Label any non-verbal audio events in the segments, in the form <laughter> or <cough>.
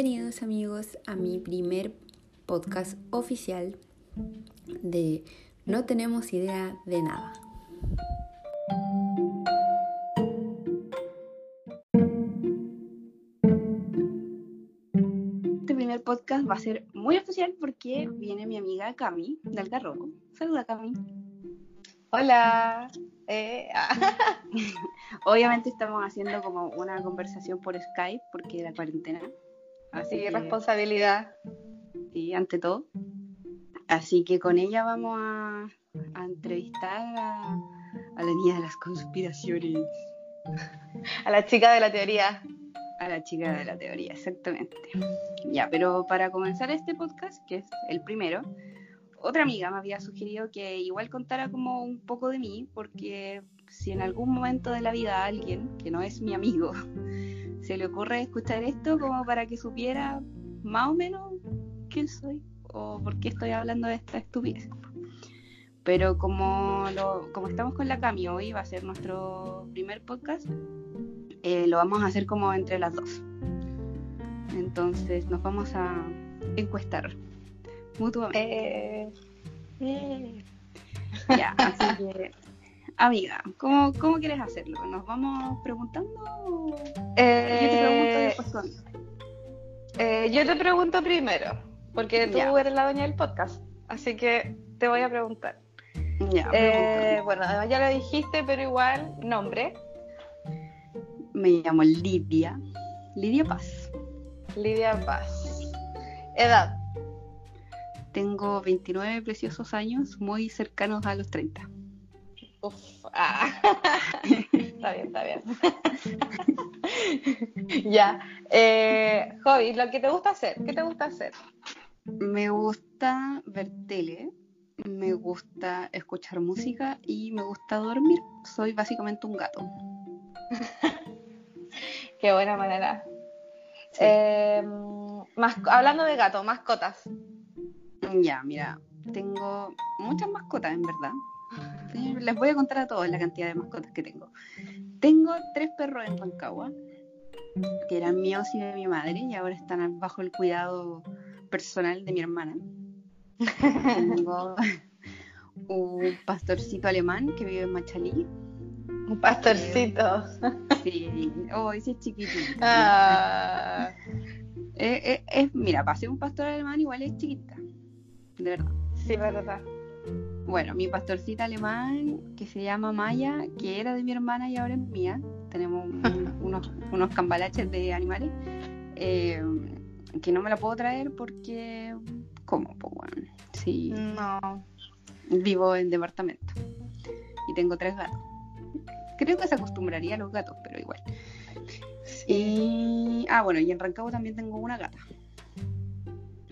Bienvenidos amigos a mi primer podcast oficial de No tenemos idea de nada. Este primer podcast va a ser muy especial porque viene mi amiga Cami de Algarrobo. Saluda Cami. Hola. Eh, ah. <laughs> Obviamente estamos haciendo como una conversación por Skype porque la cuarentena. Así que responsabilidad. Sí, ante todo. Así que con ella vamos a, a entrevistar a, a la niña de las conspiraciones. A la chica de la teoría. A la chica de la teoría, exactamente. Ya, pero para comenzar este podcast, que es el primero, otra amiga me había sugerido que igual contara como un poco de mí, porque si en algún momento de la vida alguien, que no es mi amigo, se le ocurre escuchar esto como para que supiera más o menos quién soy o por qué estoy hablando de esta estupidez. Pero como, lo, como estamos con la Cami hoy, va a ser nuestro primer podcast, eh, lo vamos a hacer como entre las dos. Entonces nos vamos a encuestar mutuamente. Eh, eh. Ya, así que, amiga, ¿cómo, ¿cómo quieres hacerlo? ¿Nos vamos preguntando? Eh, Yo te pregunto y después tú a mí. eh, yo te pregunto primero, porque tú Ya. eres la dueña del podcast. Así que te voy a preguntar. Ya, Eh, bueno, ya lo dijiste, pero igual, nombre. Me llamo Lidia. Lidia Paz. Lidia Paz. Edad. Tengo 29 preciosos años, muy cercanos a los 30. Uf. Ah. <laughs> está bien, está bien. <laughs> ya. Eh, hobby, lo que te gusta hacer. ¿Qué te gusta hacer? Me gusta ver tele, me gusta escuchar música y me gusta dormir. Soy básicamente un gato. <laughs> Qué buena manera. Sí. Eh, mas- hablando de gato, mascotas. Ya, mira, tengo muchas mascotas en verdad. Les voy a contar a todos la cantidad de mascotas que tengo. Tengo tres perros en Rancagua, que eran míos y de mi madre, y ahora están bajo el cuidado personal de mi hermana. Tengo <laughs> un pastorcito alemán que vive en Machalí. Un pastorcito. <laughs> Sí, oh, ese es chiquitito. Ah, <laughs> Eh, eh, es, mira, para ser un pastor alemán igual es chiquita, de verdad. sí, verdad. Bueno, mi pastorcita alemán que se llama Maya, que era de mi hermana y ahora es mía. Tenemos un- <laughs> unos, unos cambalaches de animales eh, que no me la puedo traer porque, ¿cómo? Pues bueno, sí, No. vivo en departamento y tengo tres gatos. Creo que se acostumbraría a los gatos, pero igual. Y, ah, bueno, y en Rancagua también tengo una gata,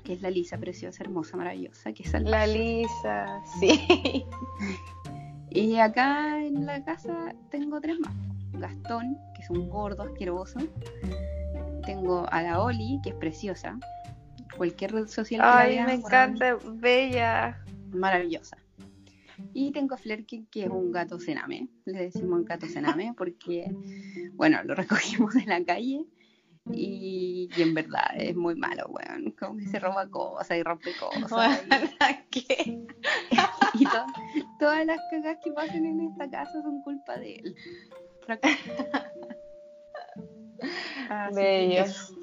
que es la Lisa, preciosa, hermosa, maravillosa, que es salvaje. La Lisa, sí. <laughs> Y acá en la casa tengo tres más. Gastón, que es un gordo asqueroso. Tengo a la Oli, que es preciosa. Cualquier red social que la Ay, vean, me encanta, bella. Maravillosa. Y tengo a Flerken, que es un gato cename. Le decimos gato cename porque, bueno, lo recogimos de la calle. Y, y en verdad es muy malo, weón. Como que se roba cosas y rompe cosas. y- <laughs> ¿Qué? <laughs> y to- todas las cagas que pasan en esta casa son culpa de él. Así que Bello. eso.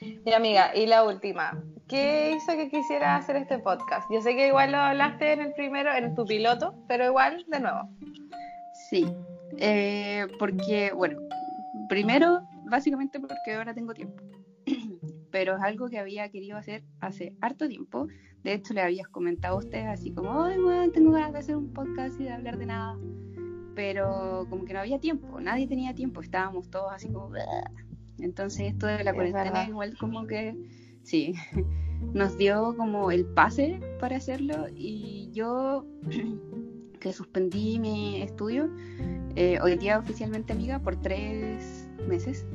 Y amiga, y la última. ¿Qué hizo que quisiera hacer este podcast? Yo sé que igual lo hablaste en el primero, en tu piloto, pero igual, de nuevo. Sí, eh, porque, bueno, primero, básicamente porque ahora tengo tiempo. <clears throat> Pero es algo que había querido hacer hace harto tiempo. De hecho, le habías comentado a ustedes así como, ay, bueno, tengo ganas de hacer un podcast y de hablar de nada. Pero como que no había tiempo, nadie tenía tiempo, estábamos todos así como... "Bleh". Entonces esto de la cuarentena igual como que, sí, <laughs> nos dio como el pase para hacerlo y yo <clears throat> que suspendí mi estudio, eh, hoy día oficialmente amiga por tres meses.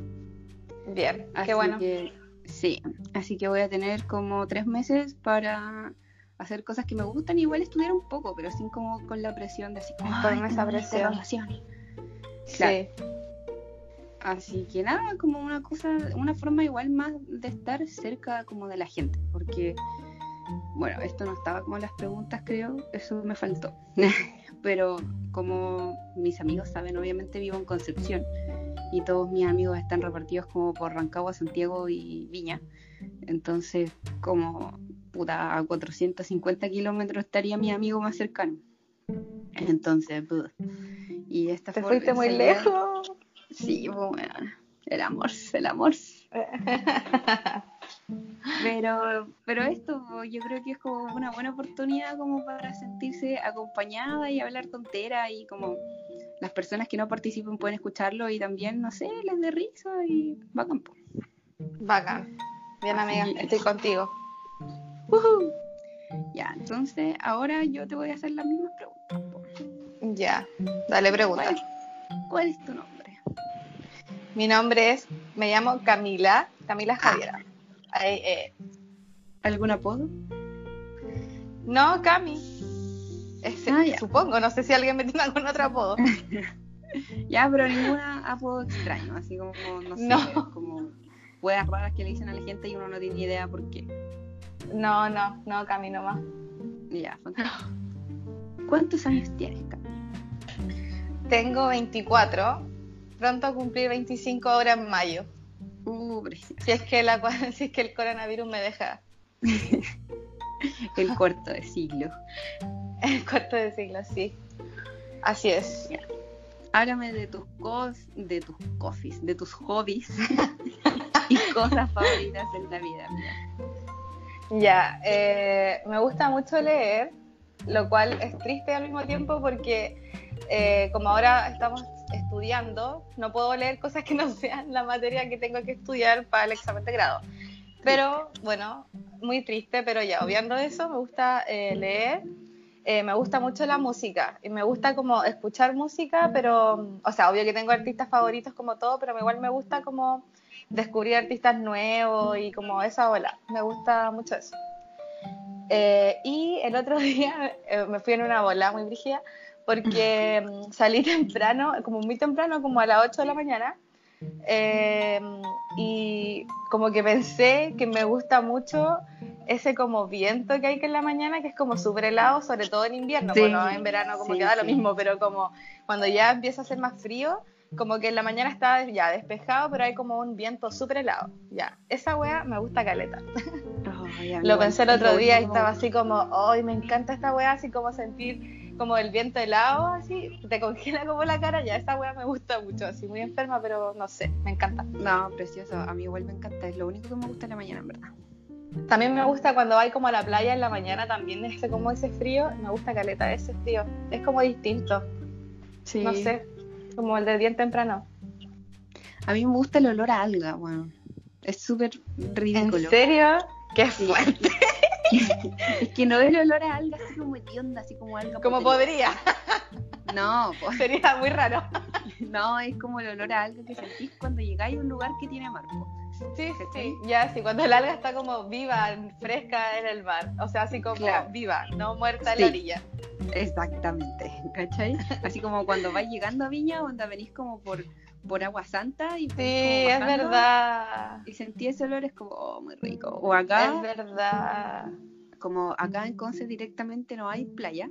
Bien, Así qué bueno. que, sí, así que voy a tener como tres meses para hacer cosas que me gustan igual estudiar un poco, pero sin como con la presión de así como Con "Ay, esa presión". evaluación". Claro. Sí. Así que nada, como una cosa, una forma igual más de estar cerca como de la gente, porque, bueno, esto no estaba como en las preguntas, creo, eso me faltó. <laughs> Pero como mis amigos saben, obviamente vivo en Concepción y todos mis amigos están repartidos como por Rancagua, Santiago y Viña. Entonces, como puta, a 450 kilómetros estaría mi amigo más cercano. Entonces, y esta Te fuiste muy lejos. Sí, bueno, el amor, el amor. <laughs> Pero, pero esto yo creo que es como una buena oportunidad como para sentirse acompañada y hablar tontera y como las personas que no participen pueden escucharlo y también, no sé, les dé risa y bacán. po. Bacán. Bien, amiga, es. estoy contigo. Ujú. Ya, entonces ahora yo te voy a hacer las mismas preguntas. po. Ya, dale pregunta. ¿Cuál, cuál es tu nombre? Mi nombre es, me llamo Camila, Camila Javiera. Ay, eh, ¿Algún apodo? no, Cami. Ese, Ah, supongo, no sé si alguien me tiene algún otro apodo. <laughs> Ya, pero ninguna apodo extraño, así como, no sé, No. como hueas raras que le dicen a la gente y uno no tiene ni idea por qué. No, no, no, Cami nomás. Ya, fantástico. ¿Cuántos años tienes, Cami? Tengo 24, pronto a cumplir 25 ahora en mayo. Uh. Si es que, la, <laughs> si es que el coronavirus me deja <laughs> El cuarto de siglo. <laughs> el cuarto de siglo, sí. Así es. Háblame de tus cos, de tus coffees, de tus hobbies <laughs> y cosas favoritas en la vida. Ya, eh, me gusta mucho leer, lo cual es triste al mismo tiempo porque eh, como ahora estamos estudiando, no puedo leer cosas que no sean la materia que tengo que estudiar para el examen de grado. Pero bueno, muy triste, pero ya, obviando eso, me gusta eh, leer, eh, me gusta mucho la música y me gusta como escuchar música, pero, o sea, obvio que tengo artistas favoritos como todo, pero igual me gusta como descubrir artistas nuevos y como esa ola. Me gusta mucho eso. Eh, y el otro <laughs> día eh, me fui en una bola muy brígida porque <laughs> mm, salí temprano, como muy temprano, como a las 8 de la mañana. Eh, y como que pensé que me gusta mucho ese como viento que hay que en la mañana, que es como súper helado, sobre todo en invierno, Sí, bueno, en verano como sí, que da lo mismo, pero como cuando ya empieza a hacer más frío, como que en la mañana está ya despejado, pero hay como un viento súper helado. Ya, esa wea me gusta caleta. Mí Lo pensé el otro día y estaba así como, ¡ay, me encanta esta wea! Así como sentir como el viento helado, así, te congela como la cara, ya esa wea me gusta mucho, así muy enferma, pero no sé, me encanta. No, precioso. A mí igual me encanta. Es lo único que me gusta en la mañana, en verdad. También me gusta cuando vais como a la playa en la mañana, también ese como ese frío, me gusta caleta ese frío, es como distinto, Sí. no sé, como el de bien temprano. A mí me gusta el olor a alga, bueno. Es súper ¿En ridículo. serio? ¡Qué fuerte! Es <laughs> que no es el olor a alga así como hedionda, así como alga. Como podría, No, po. <laughs> sería muy raro. <laughs> no, es como el olor a alga que sentís cuando llegáis a un lugar que tiene mar. po. Sí, ¿Cachai? sí, ya, sí, cuando el alga está como viva, fresca en el mar, o sea, así como Claro. viva, no muerta en Sí. la orilla. Exactamente, ¿cachai? Así como cuando vais llegando a Viña, donde venís como por, por Agua Santa y Sí, es verdad. Y sentí ese olor, es como, oh, muy rico. O acá, Es verdad. como acá en Conce directamente no hay playa,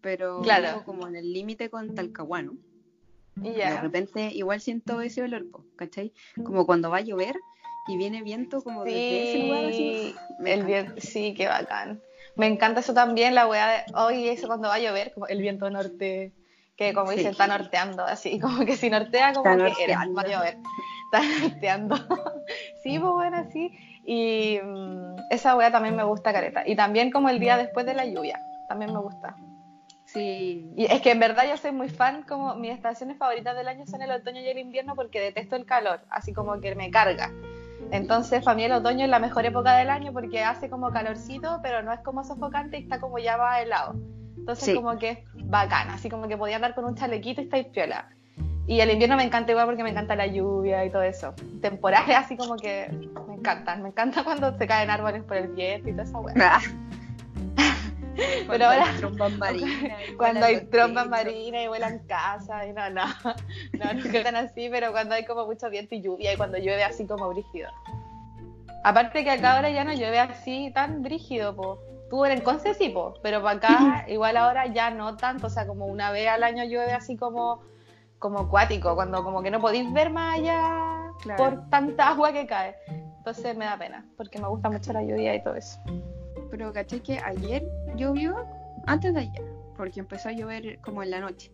pero Claro. como en el límite con Talcahuano. Y De repente igual siento ese olor, ¿cachai? Como cuando va a llover y viene viento como desde ese lugar así. Sí, me el viento, sí, qué bacán. Me encanta eso también, la weá de hoy, eso cuando va a llover, como el viento norte, que como Sí. dicen, está norteando, así, <laughs> como que si nortea, como Está que era, va a llover. <laughs> Está norteando. <laughs> sí, pues bueno, sí. Y mm, esa weá también me gusta, careta. Y también como el día después de la lluvia, también me gusta. Sí, Y es que en verdad yo soy muy fan, como mis estaciones favoritas del año son el otoño y el invierno porque detesto el calor, así como que me carga. Entonces, para mí el otoño es la mejor época del año porque hace como calorcito, pero no es como sofocante y está como ya va helado. Entonces, Sí. como que es bacán, así como que podía andar con un chalequito y estáis piola. Y el invierno me encanta igual porque me encanta la lluvia y todo eso. Temporales así como que me encantan. Me encanta <laughs> cuando se caen árboles por el viento y toda esa weá. Ah. <laughs> Pero ahora, hay trombas marinas. cuando hay trompas <laughs> marinas y vuelan casas, y no, no, no, no es tan así, pero cuando hay como mucho viento y lluvia y cuando llueve así como brígido. Aparte que acá ahora ya no llueve así tan brígido, po. Tú en el Conce sí, po, pero para acá igual ahora ya no tanto, o sea, como una vez al año llueve así como, como acuático, cuando como que no podéis ver más allá Claro. por tanta agua que cae. Entonces me da pena, porque me gusta mucho la lluvia y todo eso. Pero caché que ayer llovió, antes de ayer, porque empezó a llover como en la noche.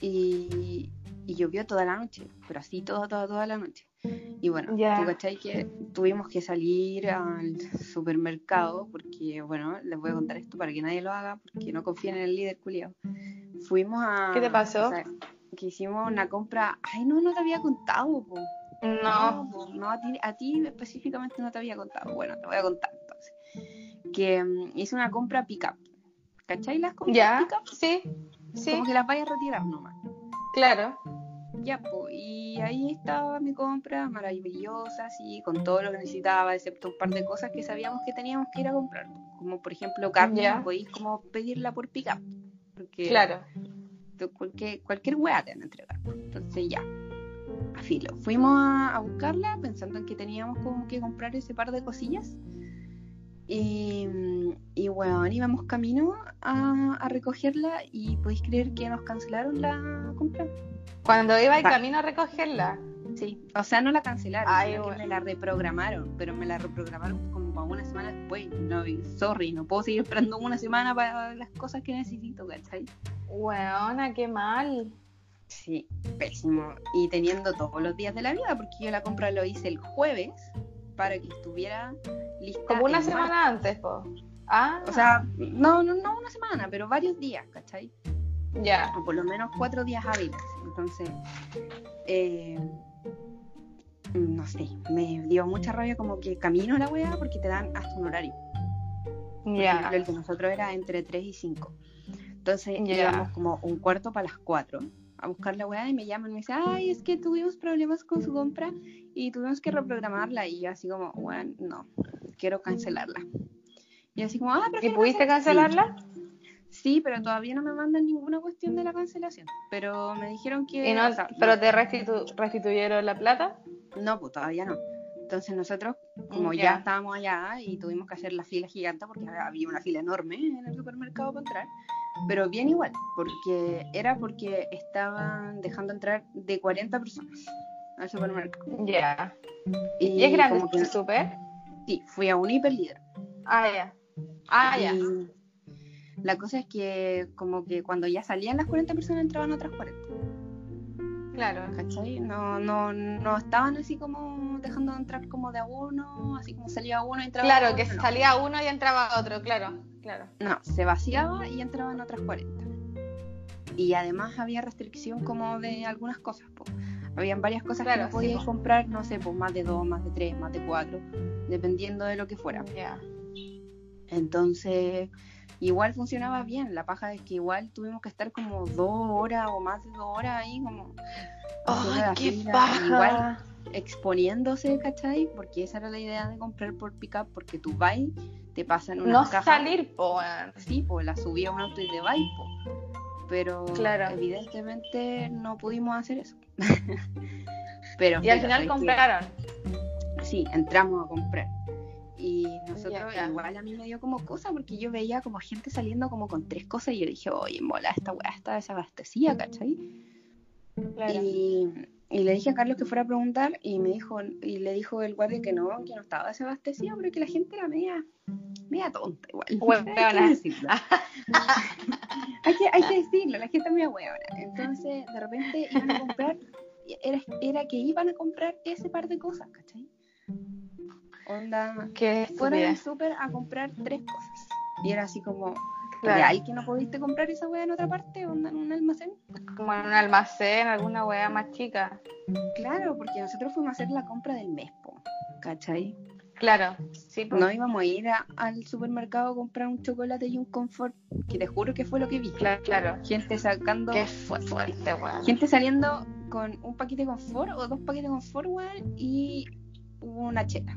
Y, y llovió toda la noche, pero así toda, toda, toda la noche. Y bueno, Ya. tú cachai que tuvimos que salir al supermercado, porque bueno, les voy a contar esto para que nadie lo haga, porque no confíen en el líder culiao. Fuimos a... ¿Qué te pasó? o sea, que hicimos una compra... Ay, no, no te había contado, po. No, po, no, a ti, a ti específicamente no te había contado. Bueno, te voy a contar entonces. Que mm, hice una compra pick-up. ¿Cachai las compras ya, pick-up? sí, sí, Como que las vayas a retirar nomás. claro. Ya, po, y ahí estaba mi compra maravillosa, así, con todo lo que necesitaba, excepto un par de cosas que sabíamos que teníamos que ir a comprar. Como por ejemplo carne, no podéis como pedirla por pick-up. Porque Claro. cualquier, cualquier weá te van a entregar. Entonces ya, a filo. Fuimos a, a buscarla pensando en que teníamos como que comprar ese par de cosillas. Y, y bueno, íbamos camino a, a recogerla y podéis creer que nos cancelaron la compra. Cuando iba el Va. camino a recogerla. Sí, o sea, no la cancelaron, Ay, sino que bueno. me la reprogramaron, pero me la reprogramaron como para una semana después. No, sorry, no puedo seguir esperando una semana para las cosas que necesito, ¿cachai? Weona, qué mal. Sí, pésimo. Y teniendo todos los días de la vida, porque yo la compra lo hice el jueves para que estuviera lista. Como una semana antes, po. Ah, O sea, no, no, no una semana, pero varios días, ¿cachai? ya. O por lo menos cuatro días hábiles. Entonces, eh, no sé, me dio mucha rabia como que camino la weá porque te dan hasta un horario. Ya. ejemplo, el de nosotros era entre 3 y 5. Entonces Ya. íbamos como un cuarto para las 4 a buscar la weá y me llaman y me dicen, ay, es que tuvimos problemas con su compra y tuvimos que reprogramarla. Y yo así como, bueno, no, quiero cancelarla. Y así como, ah, pero ¿Y pudiste cancelarla? Sí, pero todavía no me mandan ninguna cuestión de la cancelación. Pero me dijeron que... ¿Y no, o sea, pero te restitu- restituyeron la plata? no, pues todavía no. Entonces nosotros, como Ya. ya. estábamos allá y tuvimos que hacer la fila gigante porque había una fila enorme en el supermercado para entrar, pero bien igual, porque era porque estaban dejando entrar de 40 personas al supermercado. Ya. ¿Y es grande como que- el súper? Sí, fui a un hiperlíder. Ah, ya. Ah, ya. Y la cosa es que como que cuando ya salían las 40 personas entraban otras 40. Claro. ¿Cachai? No, no, no estaban así como dejando de entrar como de a uno, así como salía uno y entraba Claro, otro, que no. salía uno y entraba otro, claro. Claro. No, se vaciaba y entraban otras 40. Y además había restricción como de algunas cosas, po. Habían varias cosas Claro, que no podías po. comprar, no sé, pues más de dos, más de tres, más de cuatro, dependiendo de lo que fuera. Entonces, igual funcionaba bien. La paja es que igual tuvimos que estar como dos horas o más de dos horas ahí como haciendo ¡Ay, la qué paja! igual exponiéndose, ¿cachai? Porque esa era la idea de comprar por pickup, porque tú vas, te pasan unas No cajas. salir, po. Sí, pues la subí a un auto y de vais, po. Pero Claro. evidentemente no pudimos hacer eso. <laughs> Pero Y al final compraron. Sí, entramos a comprar. Y nosotros, Ya. igual a mí me dio como cosa, porque yo veía como gente saliendo como con tres cosas y yo dije, oye, mola, esta weá está desabastecida, ¿cachai? Claro. Y, y le dije a Carlos que fuera a preguntar y me dijo, y le dijo el guardia que no, que no estaba desabastecida, pero que la gente era media, media tonta igual. Huevona. <laughs> hay, que decirlo. <laughs> hay, que, hay que decirlo, la gente es media huevona. Entonces, de repente iban a comprar, era, era que iban a comprar ese par de cosas, ¿cachai? Onda, Qué fueron al súper a comprar tres cosas. Y era así como, Claro. ¿real que no pudiste comprar esa weá en otra parte? Onda en un almacén? Como en un almacén, alguna weá más chica. Claro, porque nosotros fuimos a hacer la compra del mes, po, ¿cachai? Claro. Sí, po. No íbamos a ir a- al supermercado a comprar un chocolate y un confort, que te juro que fue lo que vi. Claro, claro. Gente sacando, Qué fuerte, weón. gente saliendo con un paquete de confort o dos paquetes de confort, weón, y una chela.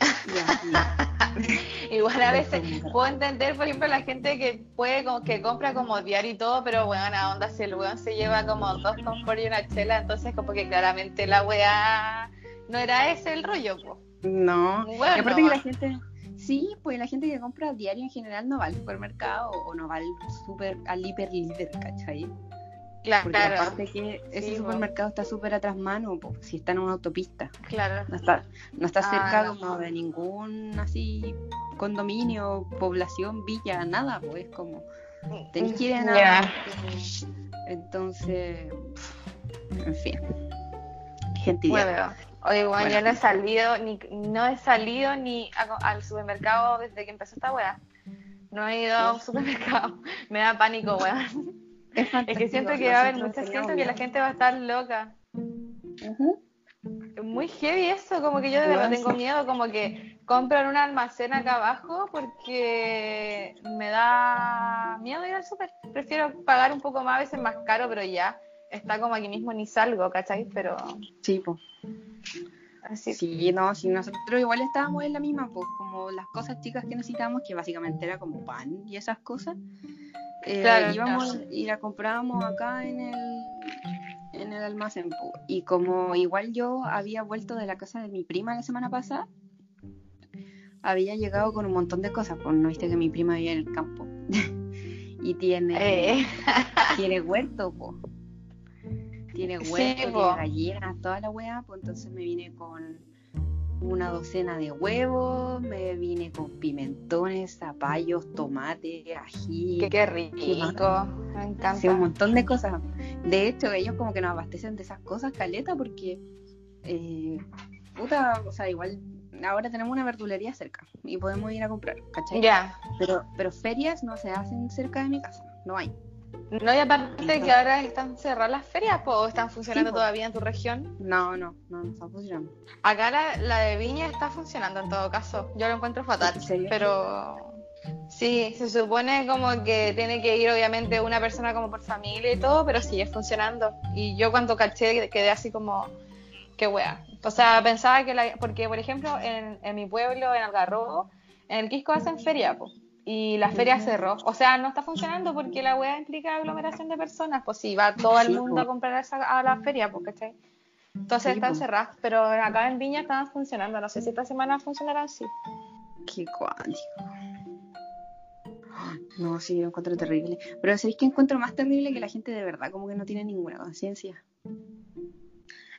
<laughs> Igual a veces puedo entender, por ejemplo, la gente que puede como que compra como diario y todo, pero bueno, a onda si el weón se lleva como dos confort y una chela, entonces como que claramente la weá no era ese el rollo, pues. No, bueno, y aparte que la gente, sí, pues la gente que compra diario en general no va al supermercado o no va al super, al hiper líder, ¿cachai? Claro, Porque aparte que ese supermercado está súper atrás mano, si está en una autopista. Claro. No está, no está cerca ah, como de ningún así condominio, población, villa, nada, pues como tenés que ir a nada. Entonces, en fin. Gente bueno, Oye, bueno, yo no he salido, ni, no he salido ni al supermercado desde que empezó esta weá. No he ido a un supermercado. <laughs> Me da pánico, weón. Es, que siento que va a haber mucha gente que la gente va a estar loca. Es muy heavy eso, como que yo de verdad tengo miedo, como que compran un almacén acá abajo porque me da miedo ir al súper. Prefiero pagar un poco más, a veces más caro, pero ya está como aquí mismo ni salgo, ¿cachai? Pero... Sí, pues. Así. Sí, no, si nosotros igual estábamos en la misma, pues como las cosas chicas que necesitábamos, que básicamente era como pan y esas cosas, eh, íbamos y la comprábamos acá en el, en el almacén. Y como igual yo había vuelto de la casa de mi prima la semana pasada, había llegado con un montón de cosas, pues no viste que mi prima vivía en el campo. <laughs> y tiene, eh. tiene huerto, pues. Tiene huerto, tiene gallinas, toda la weá, pues entonces me vine con una docena de huevos, me vine con pimentones, zapallos, tomate, ají. Qué, rico, me encanta. Sí, un montón de cosas. De hecho, ellos como que nos abastecen de esas cosas, caleta, porque, eh, puta, o sea, igual ahora tenemos una verdulería cerca y podemos ir a comprar, ¿cachai? Ya. Pero, pero ferias no se hacen cerca de mi casa, no hay. No, y aparte que ahora están cerradas las ferias, ¿o están funcionando todavía en tu región? No, no, no, no están funcionando. Acá la, de Viña está funcionando en todo caso. Yo lo encuentro fatal, pero sí, se supone como que tiene que ir obviamente una persona como por familia y todo, pero sigue funcionando. Y yo cuando caché quedé así como, qué wea. O sea, pensaba que la, porque por ejemplo en, en mi pueblo, en Algarrobo, en el Quisco hacen feria, pues y la feria cerró. O sea, no está funcionando porque la web implica aglomeración de personas. Pues sí, va todo el mundo a comprar a la feria, pues, ¿cachai? Entonces están cerradas, pero acá en Viña estaban funcionando. No sé si esta semana funcionarán así. Qué cuático. No, sí, lo encuentro terrible. Pero ¿sabéis que encuentro más terrible que la gente de verdad como que no tiene ninguna conciencia?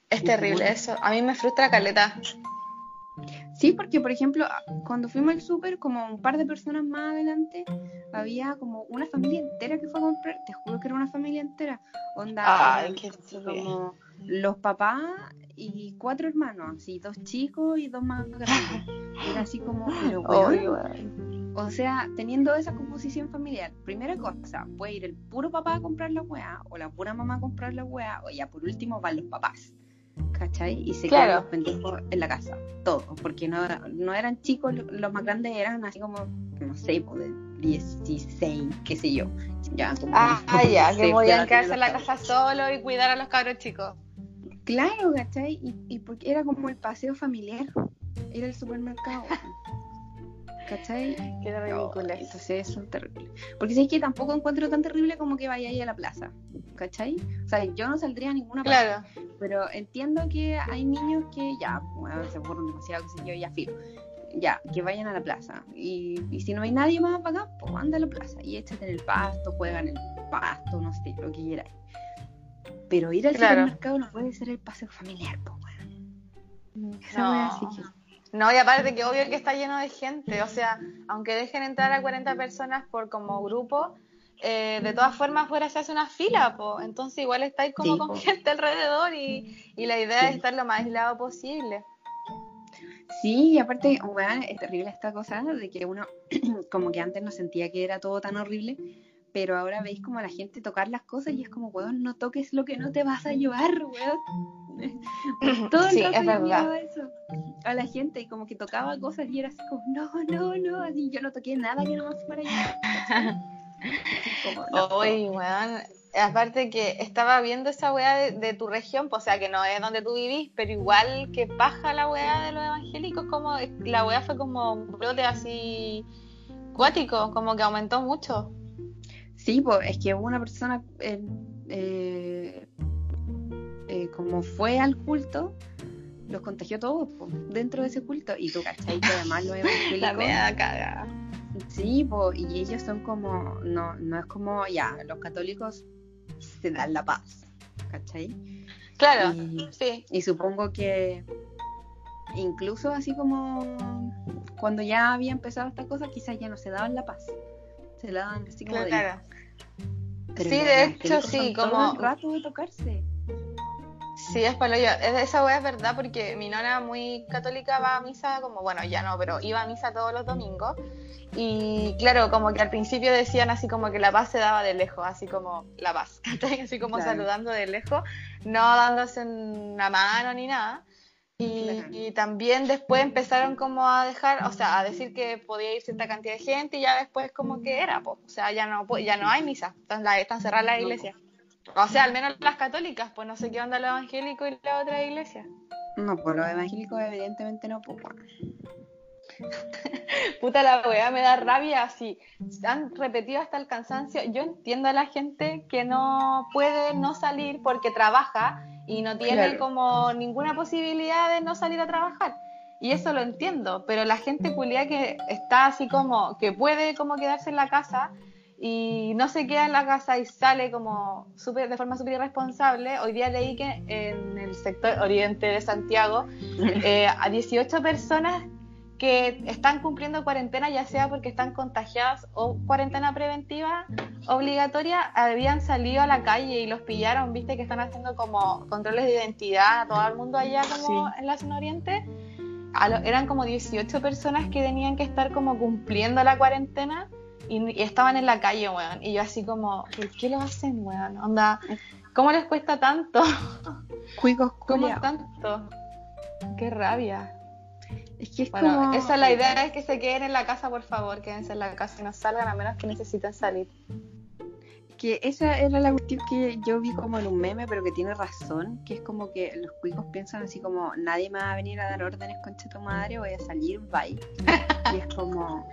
Es terrible eso. A mí me frustra caleta. Sí, porque por ejemplo, cuando fuimos al súper, como un par de personas más adelante, había como una familia entera que fue a comprar, te juro que era una familia entera. Onda, Ay, qué como los papás y cuatro hermanos, así, dos chicos y dos más grandes. Era así como, <laughs> o sea, teniendo esa composición familiar, primera cosa, puede ir el puro papá a comprar la weá, o la pura mamá a comprar la weá, o ya por último van los papás. ¿Cachai? Y se quedan los pendejos en la casa, todos, porque no, no eran chicos, los más grandes eran así como, no sé, pues, de 16, qué sé yo. Ya, ah, <laughs> ya, que podían quedarse en la casa solo y cuidar a los cabros chicos. Claro, ¿cachai? Y, y porque era como el paseo familiar, era el supermercado. ¿Cachai? Qué ridículo. entonces eso es terrible. Porque sé que tampoco encuentro tan terrible como que vaya ahí a la plaza. ¿Cachai? O sea, yo no saldría a ninguna plaza. Claro. Pero entiendo que hay niños que ya, bueno, se aburren demasiado, que sé yo, ya filo. Ya, que vayan a la plaza. Y, y si no hay nadie más para acá, pues anda a la plaza. Y échate en el pasto, juegan en el pasto, no sé, lo que quieras. Pero ir al supermercado no puede ser el paseo familiar, pues, bueno. Esa no. así que no, y aparte que obvio que está lleno de gente, o sea, aunque dejen entrar a 40 personas por como grupo, eh, de todas formas fuera se hace una fila, po. entonces igual estáis como con gente alrededor y, y la idea es estar lo más aislado posible. Sí, y aparte, bueno, es terrible esta cosa de que uno, <clears throat> como que antes no sentía que era todo tan horrible, pero ahora veis como a la gente tocar las cosas y es como, weón, no toques lo que no te vas a llevar, weón. <laughs> Todo el sí, es verdad. Eso a la gente y como que tocaba cosas y era así como, no, no, no, así yo no toqué nada que no más para allá. Uy, weón, aparte que estaba viendo esa weá de, tu región, pues, o sea, que no es donde tú vivís, pero igual que baja la weá de los evangélicos, como la weá fue como un brote así cuático, como que aumentó mucho. Sí, pues es que una persona, eh, eh, eh, como fue al culto, los contagió todos dentro de ese culto. Y tú, ¿cachai? Que además los <laughs> evangélicos... La meada cagada. Sí, pues, y ellos son como, no, no es como, ya, los católicos se dan la paz, ¿cachai? Claro, sí. Y supongo que incluso así como cuando ya había empezado esta cosa, quizás ya no se daban la paz. Se la daban así como claro. sí, de hecho, sí, como... el rato de tocarse. Sí, es palo yo. Esa wea es verdad porque mi nona muy católica va a misa como, bueno, ya no, pero iba a misa todos los domingos. Y claro, como que al principio decían así como que la paz se daba de lejos, así como la paz, <laughs> así como saludando de lejos, no dándose una mano ni nada. Y, también después empezaron como a dejar, o sea, a decir que podía ir cierta cantidad de gente y ya después como que era, pues, o sea, ya no, ya no hay misa, están, están cerradas las iglesias. O sea, al menos las católicas, pues no sé qué onda los evangélicos y la otra iglesia. No, pues los evangélicos evidentemente no, pues <laughs> Puta la weá, me da rabia así. Han repetido hasta el cansancio. Yo entiendo a la gente que no puede no salir porque trabaja y no tiene como ninguna posibilidad de no salir a trabajar. Y eso lo entiendo, pero la gente culia que está así como, que puede como quedarse en la casa, y no se queda en la casa y sale como super, de forma súper irresponsable. Hoy día leí que en el sector oriente de Santiago <laughs> eh, a 18 personas que están cumpliendo cuarentena, ya sea porque están contagiadas o cuarentena preventiva obligatoria, habían salido a la calle y los pillaron, viste que están haciendo como controles de identidad a todo el mundo allá como en la zona oriente. eran como 18 personas que tenían que estar como cumpliendo la cuarentena y, estaban en la calle, weón. Y yo así como, ¿por qué lo hacen, weón? Onda, ¿cómo les cuesta tanto? Cuicos, ¿Cómo tanto? Qué rabia. Es que es como... Esa es la idea, es que se queden en la casa, por favor, quédense en la casa y no salgan a menos que necesiten salir. Que esa era la cuestión que yo vi como en un meme, pero que tiene razón, que es como que los cuicos piensan así como, nadie me va a venir a dar órdenes, con tu madre, voy a salir, bye. <laughs> y es como,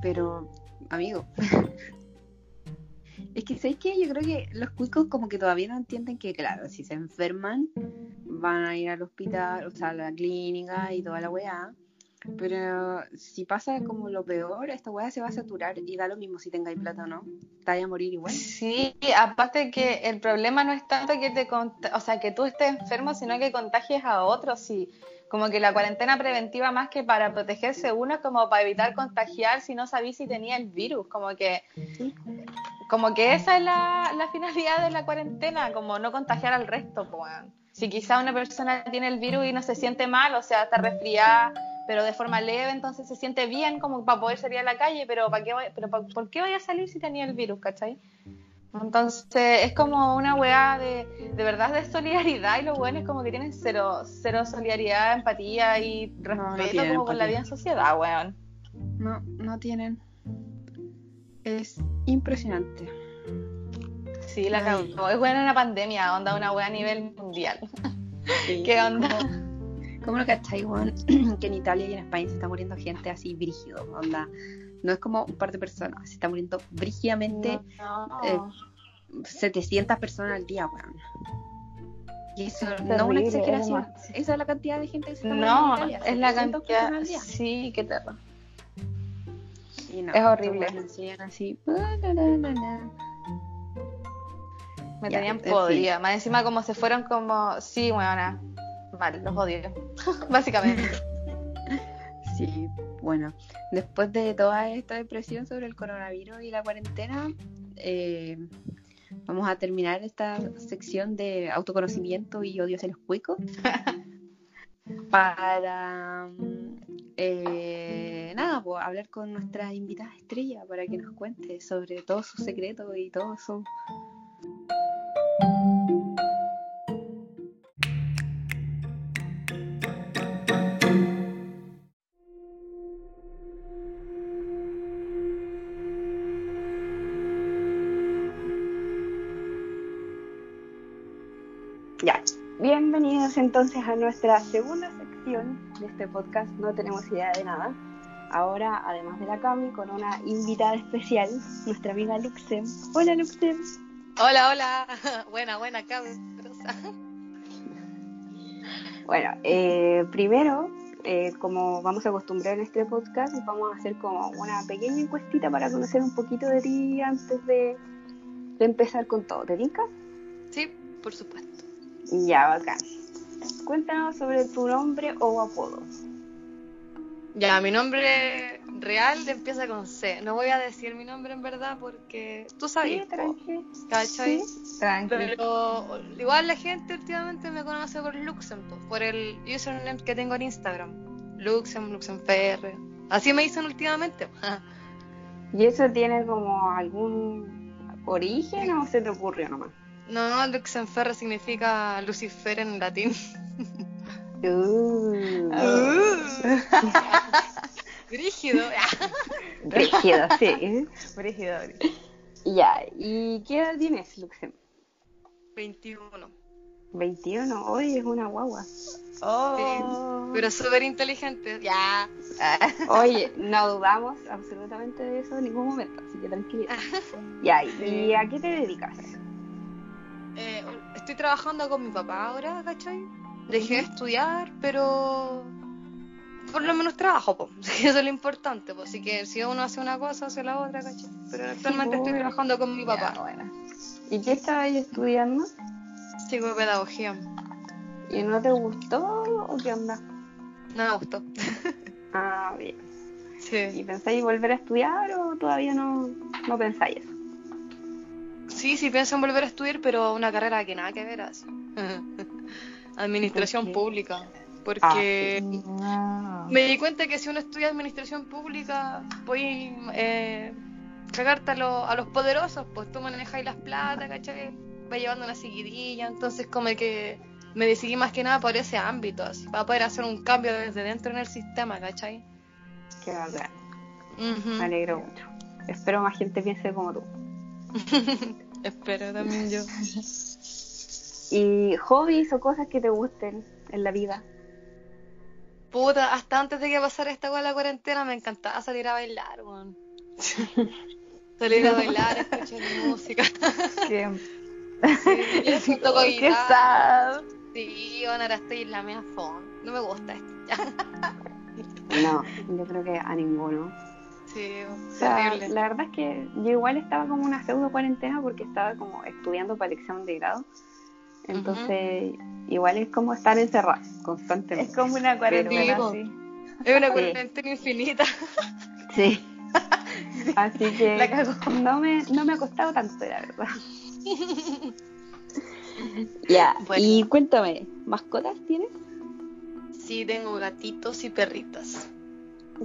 pero amigo. <laughs> es que, ¿sabes qué? Yo creo que los cuicos como que todavía no entienden que, claro, si se enferman, van a ir al hospital, o sea, a la clínica y toda la weá. Pero si pasa como lo peor, esta weá se va a saturar y da lo mismo si tengáis plata o no. Te a morir igual. Sí, aparte que el problema no es tanto que te o sea, que tú estés enfermo, sino que contagies a otros. Si como que la cuarentena preventiva más que para protegerse uno es como para evitar contagiar si no sabéis si tenía el virus, como que como que esa es la, finalidad de la cuarentena, como no contagiar al resto, pues. Si quizá una persona tiene el virus y no se siente mal, o sea, está resfriada, pero de forma leve, entonces se siente bien como para poder salir a la calle, pero ¿para qué pero ¿por qué vaya a salir si tenía el virus, cachai? Entonces es como una weá de, de verdad de solidaridad y los buenos como que tienen cero, cero solidaridad, empatía y respeto como con la vida en sociedad, weón. No, no tienen. Es impresionante. Sí, la cagó. Es buena una pandemia, onda una weá a nivel mundial. <laughs> ¿Qué onda? ¿Cómo lo cachai, weón? <clears throat> que en Italia y en España se está muriendo gente así brígido, onda no es como un par de personas, se está muriendo brígidamente 700 eh, personas al día, weón. Y eso no es una exageración. Esa es la cantidad de gente que se está muriendo. No, es la cantidad. Sí, qué terror. es horrible. Así, Me tenían podrida. Más encima como se fueron como... Sí, bueno, vale, los odio. <laughs> Básicamente. <laughs> sí, bueno, después de toda esta depresión sobre el coronavirus y la cuarentena, eh, vamos a terminar esta sección de autoconocimiento y odio hacia los cuicos <laughs> para eh, nada, pues, hablar con nuestra invitada estrella para que nos cuente sobre todos sus secretos y todo su entonces a nuestra segunda sección de este podcast. No tenemos idea de nada. Ahora, además de la Cami, con una invitada especial, nuestra amiga Luxem. Hola Luxem. Hola, hola. <laughs> Buena, buena, Cami. Bueno, eh, primero, eh, como vamos a acostumbrar en este podcast, vamos a hacer como una pequeña encuestita para conocer un poquito de ti antes de, de empezar con todo. ¿Te tinca? Sí, por supuesto. Ya, bacán. Cuéntanos sobre tu nombre o apodo. Ya, mi nombre real empieza con C. No voy a decir mi nombre en verdad porque tú sabes. Sí, tranqui. ¿Cachai? Sí, tranqui. Pero igual la gente últimamente me conoce por Luxem, po, por el username que tengo en Instagram. Luxem, LuxemPR. Así me dicen últimamente. <laughs> ¿Y eso tiene como algún origen o se te ocurrió nomás? No, Luxemferre significa Lucifer en latín. Uh, <laughs> Brígido. <laughs> Rígido, sí. Brígido. Ya, ¿y qué edad tienes, Luxem? 21. 21, hoy es una guagua. Sí, pero súper inteligente. Ya. Oye, no dudamos absolutamente de eso en ningún momento, así que tranquila. <laughs> Ya, ¿y a qué te dedicas? Eh, estoy trabajando con mi papá ahora, ¿cachai? Dejé de estudiar, pero por lo menos trabajo, pues. <laughs> Eso es lo importante, pues. Así que si uno hace una cosa, hace la otra, ¿cachai? Pero actualmente po. estoy trabajando con mi papá. Ya, bueno. ¿Y qué estabas estudiando? Psicopedagogía. ¿Y no te gustó o qué onda? No me gustó. Ah, bien. ¿Y Sí. pensáis volver a estudiar o todavía no, no pensáis eso? Sí, sí pienso en volver a estudiar, pero una carrera que nada que ver así. <laughs> Administración pública. Ah, Porque sí. me di cuenta que si uno estudia administración pública, puedes eh, cagarte a, lo- a los poderosos, pues tú manejas las plata, ¿cachai? Va llevando una seguidilla, entonces como que me decidí más que nada por ese ámbito, así, para poder hacer un cambio desde dentro en el sistema, ¿cachai? Qué bacán. Ujú. Me alegro mucho. Espero más gente piense como tú. <laughs> Espero también yo. <laughs> ¿Y hobbies o cosas que te gusten en la vida? Puta, hasta antes de que pasara esta weá la cuarentena me encantaba salir a bailar, weón. salir a bailar, <laughs> escuchar música. Siempre. Sí, yo sí toco guitarra. Sí, bueno, ahora estoy en la mía phone. No me gusta esto. No, yo creo que a ninguno. Sí, O sea, terrible. la verdad es que yo igual estaba como una pseudo cuarentena porque estaba como estudiando para el examen de grado. Entonces, igual es como estar encerrado constantemente. Es como una cuarentena así. Es una Sí. cuarentena infinita. Sí. <laughs> Así que La no me, no me ha costado tanto, la verdad. <laughs> ya, Bueno. y cuéntame, ¿mascotas tienes? Sí, tengo gatitos y perritas.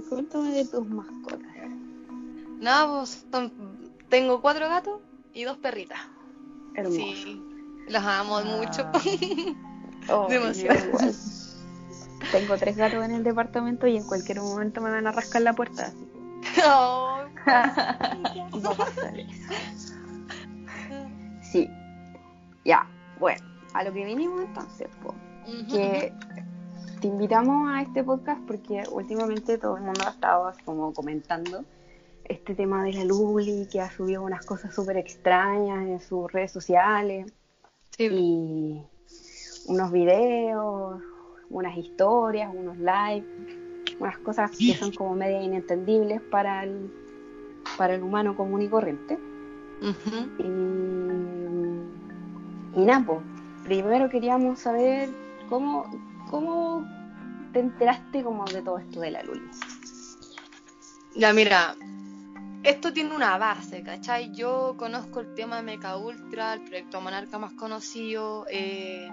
Cuéntame de tus mascotas. Nada, pues son- tengo cuatro gatos y dos perritas. Hermoso. Sí, los amo Ah. mucho. <laughs> <laughs> Oh, demasiado. Tengo tres gatos en el departamento y en cualquier momento me van a rascar la puerta. Así que <laughs> eso. Sí. Ya, bueno, a lo que vinimos entonces, po, ujú. que te invitamos a este podcast porque últimamente todo el mundo ha estado como comentando este tema de la Luli, que ha subido unas cosas súper extrañas en sus redes sociales. Sí, y unos videos, unas historias, unos lives, unas cosas que son como media inentendibles para el, para el humano común y corriente. Y, y nada, po, primero queríamos saber cómo, cómo te enteraste como de todo esto de la Luli. Ya, mira, esto tiene una base, ¿cachai? Yo conozco el tema de Mecha Ultra, el proyecto Monarca más conocido, eh,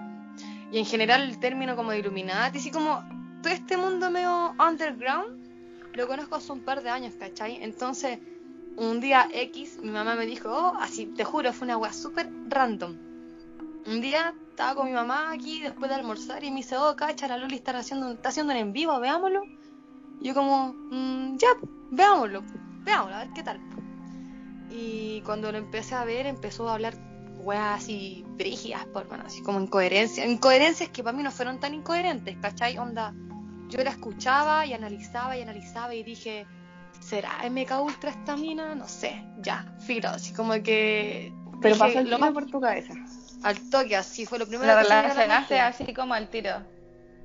y en general el término como de Illuminati, así como todo este mundo medio underground, lo conozco hace un par de años, ¿cachai? Entonces, un día X, mi mamá me dijo, oh, así, te juro, fue una weá súper random. Un día estaba con mi mamá aquí después de almorzar y me dice, oh, cacha, la Luli está haciendo, está haciendo un en vivo, veámoslo. Y yo como, "Mm, ya, veámoslo, veámoslo, a ver qué tal. Y cuando lo empecé a ver, empezó a hablar weas así brígidas, por bueno, así como incoherencias. Incoherencias que para mí no fueron tan incoherentes, ¿cachai? Onda, yo la escuchaba y analizaba y analizaba y dije, ¿será MK Ultra esta mina? No sé, ya, filo, así como que. Pero dije, pasó el lo más por tu cabeza. Al toque, así fue lo primero Lo que la relacionaste así como al tiro.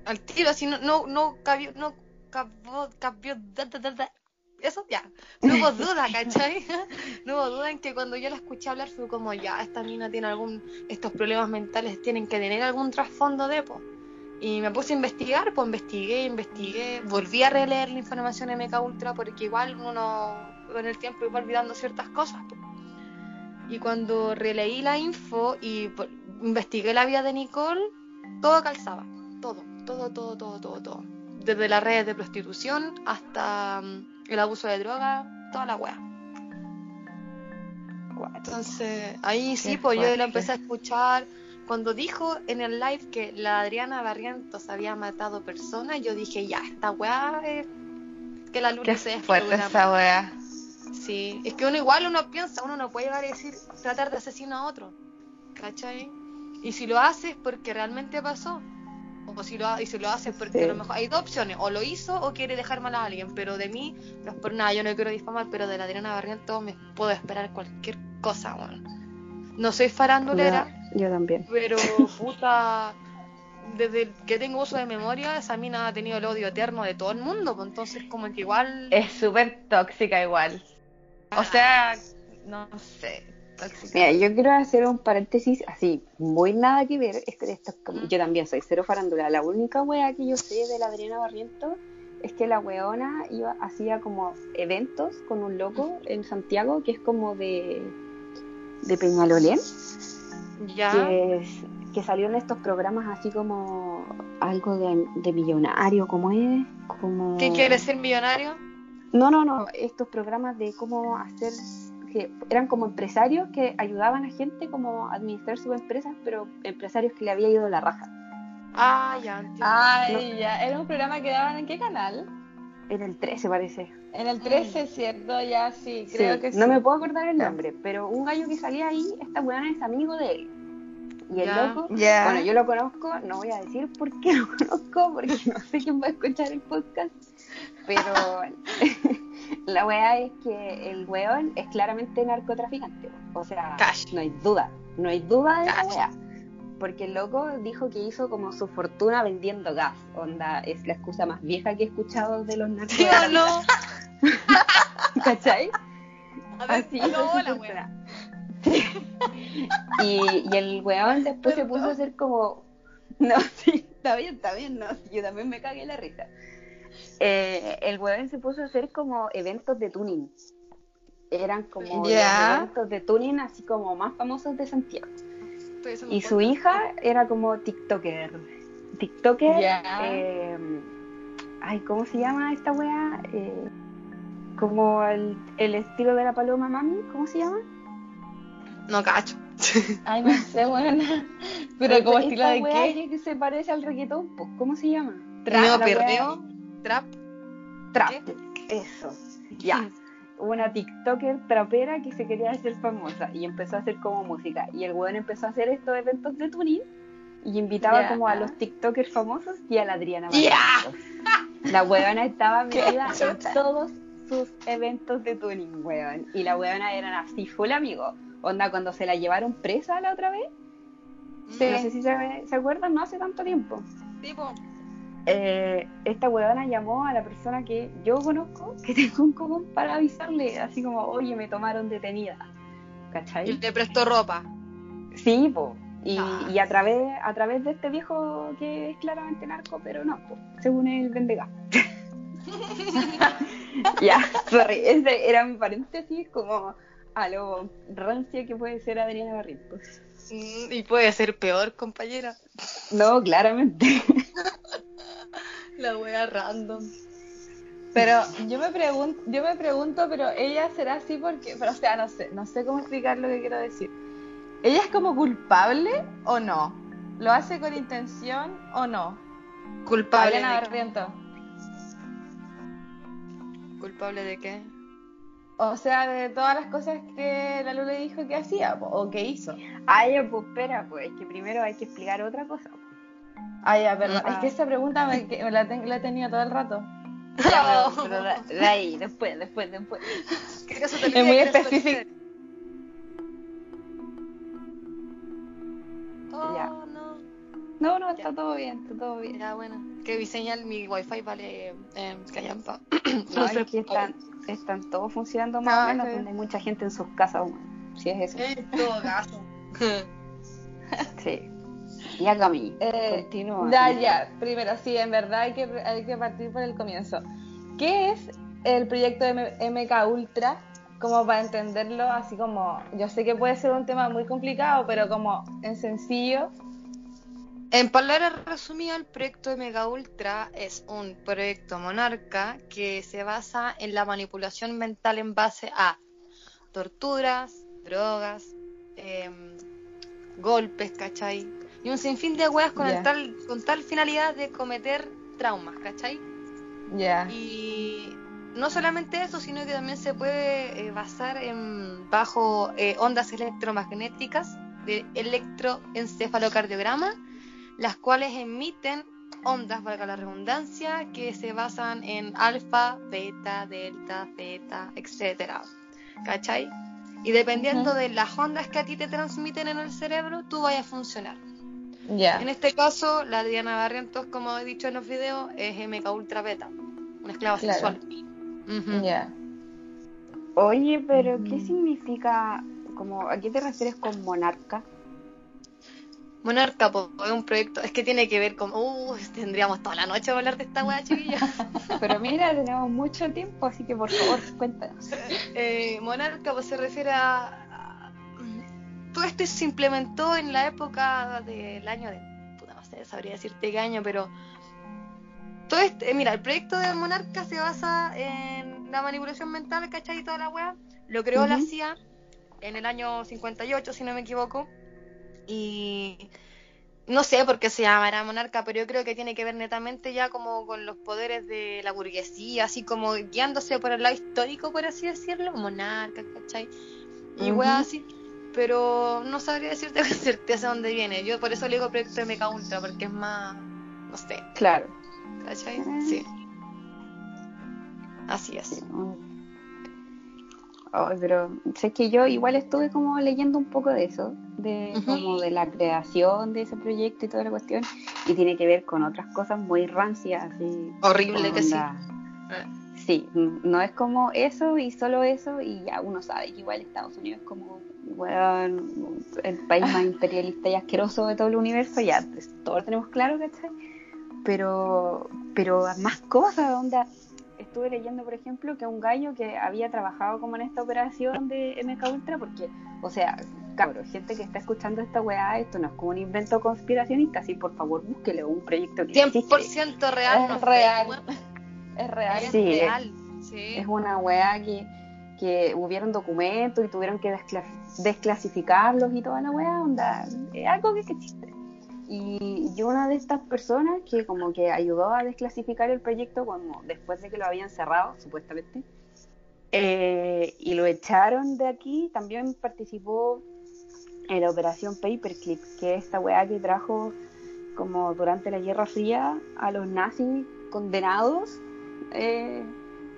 al tiro, así no, no, no cabió, no cabó, da, da, da. eso ya, no hubo <laughs> duda, ¿cachai? <laughs> No hubo duda en que cuando yo la escuché hablar fue como, ya, esta mina tiene algún, estos problemas mentales tienen que tener algún trasfondo de, po. Y me puse a investigar, pues investigué, investigué, volví a releer la información de MK Ultra porque igual uno con el tiempo iba olvidando ciertas cosas, po. Y cuando releí la info y investigué la vida de Nicole, todo calzaba, todo, todo, todo, todo, todo, todo. Desde las redes de prostitución hasta mm, el abuso de droga, toda la wea. Entonces, ahí sí, Qué pues yo la empecé a escuchar. Cuando dijo en el live que la Adriana Barrientos había matado personas, yo dije, ya, esta weá es que la luna Qué se fuerte esa wea. Sí, es que uno igual uno piensa, uno no puede llegar a decir, tratar de asesinar a otro, ¿cachai? Y si lo hace es porque realmente pasó. O si lo, ha- y si lo hace es porque Sí. a lo mejor hay dos opciones, o lo hizo o quiere dejar mal a alguien, pero de mí, no es por nada, yo no quiero difamar, pero de la Adriana Barrientos me puedo esperar cualquier cosa, bueno. No soy farandulera, Yo, yo también. pero <laughs> puta, desde que tengo uso de memoria, esa mina ha tenido el odio eterno de todo el mundo, pues entonces como que igual... Es súper tóxica igual. O sea, no sé. Tóxica. Mira, yo quiero hacer un paréntesis así, muy nada que ver. Es que esto es como- yo también soy cero farándula. La única wea que yo sé de la Adriana Barrientos es que la weona iba, hacía como eventos con un loco en Santiago que es como de, de Peñalolén, Ya. que, que salió en estos programas así como algo de, de millonario, como es? Como... ¿Quién quiere ser millonario? No, no, no, estos programas de cómo hacer, que eran como empresarios que ayudaban a gente como a administrar sus empresas, pero empresarios que le había ido la raja. Ah, ya entiendo. Ay, ya. Era un programa que daban en qué canal? En el 13 parece. En el 13, ¿cierto? Ya sí, Sí, creo que sí. no me puedo acordar el nombre, pero un gallo que salía ahí, esta weona es amigo de él. Y el Ya. loco, Ya. bueno, yo lo conozco, no voy a decir por qué lo <laughs> conozco, porque no sé quién va a escuchar el podcast, pero <laughs> la weá es que el weón es claramente narcotraficante, o sea, Cash. no hay duda, no hay duda de la Cash. weá. Porque el loco dijo que hizo como su fortuna vendiendo gas. Onda, es la excusa más vieja que he escuchado de los ¿Sí o narcotraficantes. no? <laughs> ¿Cachai? Ver, Así no, la wea. Y, y el weón después se puso a hacer como. <laughs> No, sí, está bien, está bien, no, sí, yo también me cagué la risa. Eh, el weón se puso a hacer como eventos de tuning. Eran como los eventos de tuning así como más famosos de Santiago. Y su hija era como TikToker. TikToker. Eh, ay, ¿cómo se llama esta weá? Eh, como el, el estilo de la paloma mami, ¿cómo se llama? No cacho. <laughs> Ay, no sé, bueno. Pero como Esta estilo de qué? que se parece al reggaetón, ¿cómo se llama? La perdió. Trap. Trap. Eso. Ya. Una TikToker trapera que se quería hacer famosa y empezó a hacer como música. Y el weón empezó a hacer estos eventos de tuning y invitaba Ya. como a los TikTokers famosos y a la Adriana Ya. Barrientos. <laughs> La weona estaba metida en todos sus eventos de tuning, weón. Y la weona eran así, full amigo. Onda, cuando se la llevaron presa la otra vez, Sí. no sé si se, se acuerdan, no hace tanto tiempo. Tipo. Eh, esta weona llamó a la persona que yo conozco, que <laughs> tengo en común, para avisarle, así como, oye, me tomaron detenida. Y ¿Cachai? le prestó ropa. Sí, po. Y, Ah. y a través a través de este viejo que es claramente narco, pero no, po, según él vende gas. ya, sorry, ese era mi paréntesis como a lo rancia que puede ser Adriana Barrientos. Mm, Y puede ser peor, compañera. No, claramente. <laughs> La wea random. Pero yo me pregunto, yo me pregunto, pero ella será así porque, pero o sea, no sé, no sé cómo explicar lo que quiero decir. ¿Ella es como culpable o no? ¿Lo hace con intención o no? ¿Culpable Adriana Barrientos. ¿Culpable de qué? O sea, de todas las cosas que la Lula dijo que hacía po, o que hizo. Ay, pues espera, pues es que primero hay que explicar otra cosa. po. Ah, ya, perdón. Ah. Es que esa pregunta me, que- me la, ten- la he tenido todo el rato. Ya, <laughs> pero, pero de, de ahí, después, después, después. ¿Qué cosa te Es muy específico. olvidé? Oh, Ya. No. No, está todo bien, está todo bien. Ya, bueno. Que mi señal, mi wifi vale eh, callampa. <clears throat> <coughs> No, es que están, están todos funcionando más No, o menos, sí. donde hay mucha gente en sus casas, bueno, si es eso. En todo caso. <laughs> <laughs> Sí. Ya Cami, Eh, continúa. Ya, ya. Primero, sí, en verdad hay que, hay que partir por el comienzo. ¿Qué es el proyecto M- MK Ultra? Como para entenderlo, así como, yo sé que puede ser un tema muy complicado, pero como en sencillo. En palabras resumidas, el proyecto de Mega Ultra es un proyecto monarca que se basa en la manipulación mental en base a torturas, drogas, em, golpes, ¿cachai? Y un sinfín de weas con, Ya. tal, con tal finalidad de cometer traumas, ¿cachai? Ya. Y no solamente eso, sino que también se puede eh, basar en bajo eh, ondas electromagnéticas de electroencefalocardiograma, las cuales emiten ondas, valga la redundancia, que se basan en alfa, beta, delta, zeta, etcétera. ¿Cachai? Y dependiendo de las ondas que a ti te transmiten en el cerebro, tú vayas a funcionar. Ya. En este caso, la Diana Barrientos, como he dicho en los videos, es MK Ultra Beta, una esclava Claro. sexual. Ya. Oye, pero ¿qué significa, como, a qué te refieres con monarca? Monarca po, es un proyecto, es que tiene que ver con. Uh, tendríamos toda la noche para hablar de esta wea, chiquilla. <laughs> Pero mira, tenemos mucho tiempo, así que por favor, cuéntanos. <laughs> Eh, Monarca pues, se refiere a, a- Todo esto se implementó en la época del año de. Puta, no sé, sabría decirte qué año, pero. Todo este, eh, mira, el proyecto de Monarca se basa en la manipulación mental, ¿cachai? Y toda la wea. Lo creó la. CIA en el año 58, si no me equivoco. Y no sé por qué se llamará monarca, pero yo creo que tiene que ver netamente ya como con los poderes de la burguesía, así como guiándose por el lado histórico, por así decirlo, monarca, ¿cachai? Y Ujú. weas así. Pero no sabría decirte <laughs> con certeza dónde viene. Yo por eso le digo proyecto de Mecha Ultra, porque es más, no sé, Claro. ¿cachai? Sí. Así es. Sí, Ay, pero sé que yo igual estuve como leyendo un poco de eso, de como de la creación de ese proyecto y toda la cuestión, y tiene que ver con otras cosas muy rancias, así. Horrible que sí. Sí, no es como eso y solo eso, y ya uno sabe que igual Estados Unidos es como weón, el país más <laughs> imperialista y asqueroso de todo el universo, ya pues, todos lo tenemos claro, ¿cachai? Pero, pero más cosas, onda. Estuve leyendo, por ejemplo, que un gallo que había trabajado como en esta operación de MK Ultra, porque, o sea, cabrón, gente que está escuchando esta weá, esto no es como un invento conspiracionista, así por favor búsquele un proyecto que existe. 100% real, Es no real. <laughs> Es real. Es Sí, real. Sí. Es una weá que, que hubieron documentos y tuvieron que descla- desclasificarlos y toda la weá, onda, es algo que existe. Y, y una de estas personas que como que ayudó a desclasificar el proyecto como después de que lo habían cerrado, supuestamente, eh, y lo echaron de aquí, también participó en la operación Paperclip, que es esta weá que trajo como durante la Guerra Fría a los nazis condenados eh,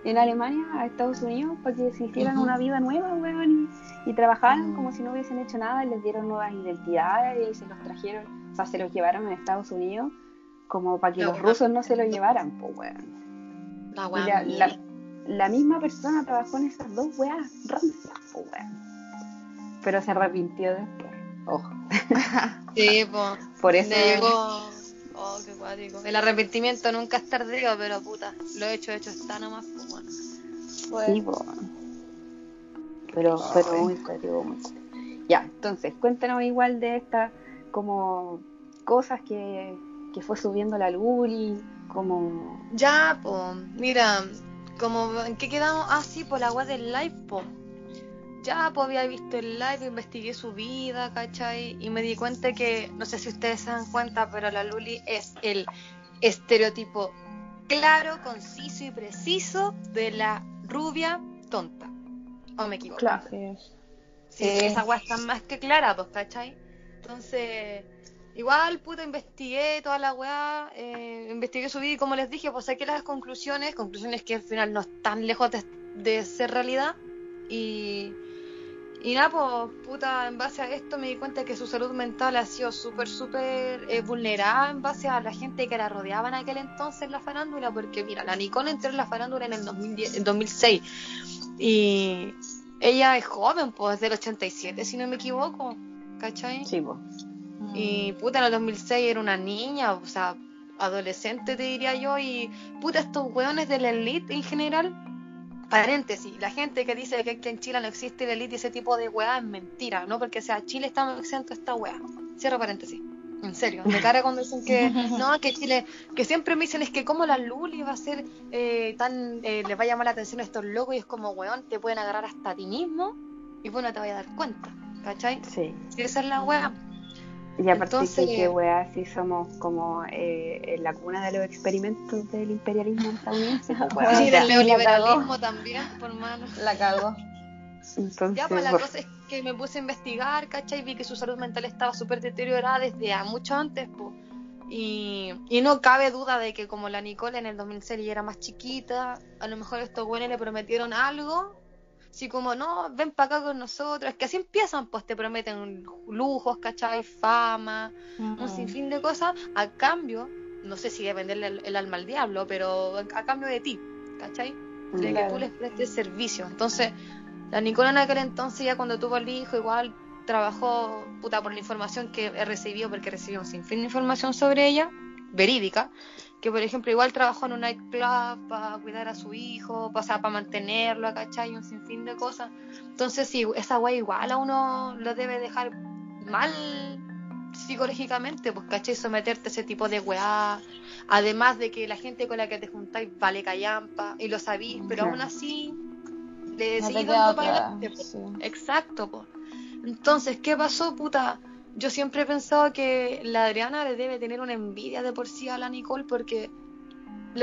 en Alemania a Estados Unidos para que se hicieran una vida nueva, weón, y, y trabajaran Mm. como si no hubiesen hecho nada, y les dieron nuevas identidades y se los trajeron, sea, se los llevaron a Estados Unidos como para que los rusos no se lo llevaran, pues, weón. La la, mía. la- la misma persona trabajó en esas dos weas rancias, weón. Pero se arrepintió después. Ojo. <laughs> Sí, po. Por eso. Llegó. Oh, qué cuático. El arrepentimiento nunca es tardío, pero puta, lo hecho, hecho está nomás, pues bueno. Pues, Sí, po. Pero, pero muy cuático, muy cuático. Ya, entonces, cuéntanos igual de estas como cosas que, que fue subiendo la Luli, como Ya, po, mira, como en qué quedamos así por la web del live, po. Ya, pues había visto el live, investigué su vida, ¿cachai? Y me di cuenta que, no sé si ustedes se dan cuenta, pero la Luli es el estereotipo claro, conciso y preciso de la rubia tonta. ¿O me equivoco? Claro. Sí, Sí. esa weá está más que clara, pues, ¿cachai? Entonces, igual, puta, investigué toda la weá, eh, investigué su vida y como les dije, pues saqué las conclusiones, conclusiones que al final no están lejos de, ser realidad. Y, y nada, pues, puta, en base a esto me di cuenta que su salud mental ha sido súper, súper eh, vulnerada en base a la gente que la rodeaba en aquel entonces en la farándula, porque mira, la Nicole entró en la farándula en el 2010, en 2006 y ella es joven, pues es del 87, si no me equivoco, ¿cachai? Sí, po. Y puta, en el 2006 era una niña, o sea, adolescente te diría yo, y puta, estos weones de la elite en general, paréntesis, la gente que dice que aquí en Chile no existe la elite y ese tipo de weá es mentira, ¿no? Porque, o sea, Chile estamos exentos de esta weá. Cierro paréntesis. En serio, de cara cuando dicen que <laughs> no, que Chile, que siempre me dicen es que como la Luli va a ser eh, tan, eh, les va a llamar la atención a estos locos y es como, weón, te pueden agarrar hasta a ti mismo y bueno, te voy a dar cuenta, ¿cachai? Sí. Si esa es la weá. Y aparte Entonces- que, que weá, sí somos como eh, en la cuna de los experimentos del imperialismo estadounidense. <laughs> pues. Sí, del neoliberalismo también, por mano. La cagó. Entonces, Ya, pues la por- cosa es que me puse a investigar, ¿cachai? Vi que su salud mental estaba súper deteriorada desde a mucho antes, pues. Y, y no cabe duda de que como la Nicole en el 2006 ya era más chiquita, a lo mejor estos güeyes le prometieron algo. Así como, no, ven para acá con nosotros. Es que así empiezan, pues te prometen lujos, ¿cachai? Fama, un sinfín de cosas. A cambio, no sé si de venderle el, el alma al diablo, pero a cambio de ti, ¿cachai? de que tú les prestes servicio. Entonces, la Nicola en aquel entonces, ya cuando tuvo el hijo, igual trabajó, puta, por la información que he recibido, porque recibió un sinfín de información sobre ella, verídica, que por ejemplo, igual trabajó en un nightclub para cuidar a su hijo, o sea, para mantenerlo, ¿cachai? Un sinfín de cosas. Entonces, sí, esa wey igual a uno lo debe dejar mal psicológicamente, pues, ¿cachai? Someterte a ese tipo de weá. Además de que la gente con la que te juntáis vale callampa y lo sabís, pero Claro. aún así le No seguís dando para adelante. sí. Exacto, po. Entonces, ¿qué pasó, puta? Yo siempre he pensado que la Adriana le debe tener una envidia de por sí a la Nicole porque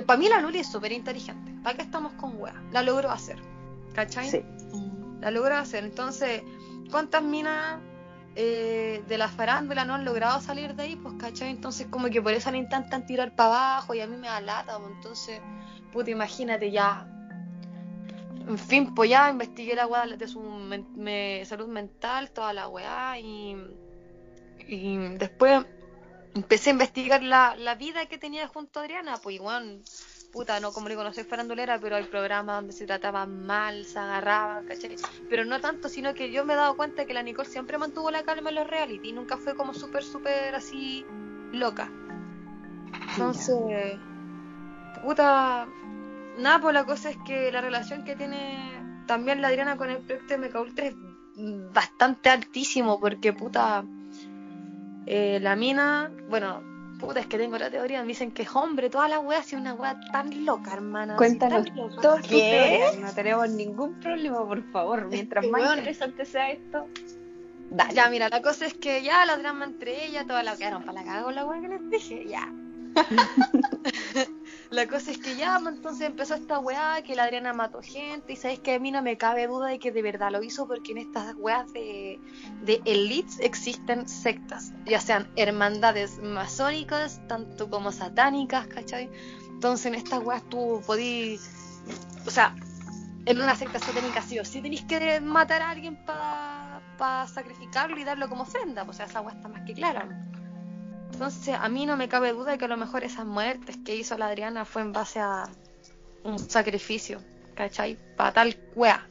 para mí la Luli es súper inteligente. ¿Para qué estamos con weá? La logró hacer. ¿Cachai? Sí. la logra hacer. Entonces, ¿cuántas minas eh, de la farándula no han logrado salir de ahí? Pues, ¿cachai? Entonces, como que por eso le intentan tirar para abajo y a mí me da lata. pues, Entonces, puta, imagínate ya. En fin, pues ya investigué la weá de su men- me- salud mental, toda la weá, y, y después empecé a investigar la, la vida que tenía junto a Adriana, pues igual, puta, no como digo, no soy farandulera, pero hay programas donde se trataban mal, se agarraban, ¿cachai? Pero no tanto, sino que yo me he dado cuenta que la Nicole siempre mantuvo la calma en los reality, nunca fue como súper, súper así loca. Entonces, puta, nada, pues la cosa es que la relación que tiene también la Adriana con el proyecto de Mecha Ultra es bastante altísimo, porque puta, eh, la mina, bueno, puta, es que tengo la teoría, me dicen que es hombre, toda la wea, así una wea tan loca, hermana. Cuéntanos tan loca. No tenemos ningún problema, por favor. Mientras que, más interesante sea esto, dale. Ya, mira, la cosa es que ya la drama entre ellas, toda la quedaron para la cago la wea que les dije, ya. <laughs> la cosa es que ya, pues, entonces empezó esta weá, que la Adriana mató gente, y sabes que a mí no me cabe duda de que de verdad lo hizo, porque en estas weas de, de elites existen sectas, ya sean hermandades masónicas, tanto como satánicas, ¿cachai? Entonces en estas weas tú podís, o sea, en una secta satánica sí o sí tenéis que matar a alguien para sacrificarlo y darlo como ofrenda, pues, o sea, esa wea está más que clara. Entonces, a mí no me cabe duda de que a lo mejor esas muertes que hizo la Adriana fue en base a un sacrificio, ¿cachai? Para tal wea.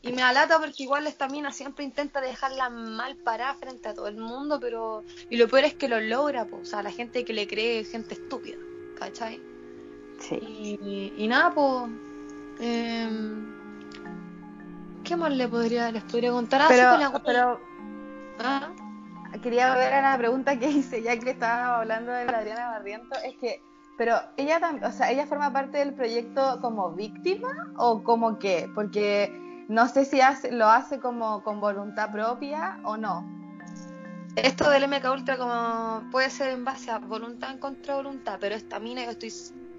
Y me alata porque igual esta mina siempre intenta dejarla mal parada frente a todo el mundo, pero... Y lo peor es que lo logra, pues, o sea, la gente que le cree es gente estúpida, ¿cachai? Sí. Y, y nada, pues... ¿Qué más le podría, les podría contar? Ah, sí, Pero, la wea- pero Ah, quería ver a la pregunta que hice, ya que le estaba hablando de la Adriana Barriento, es que, pero ella también, o sea, ella forma parte del proyecto como víctima o como qué, porque no sé si hace, lo hace como con voluntad propia o no. Esto del MK Ultra como puede ser en base a voluntad en contra voluntad, pero esta mina yo estoy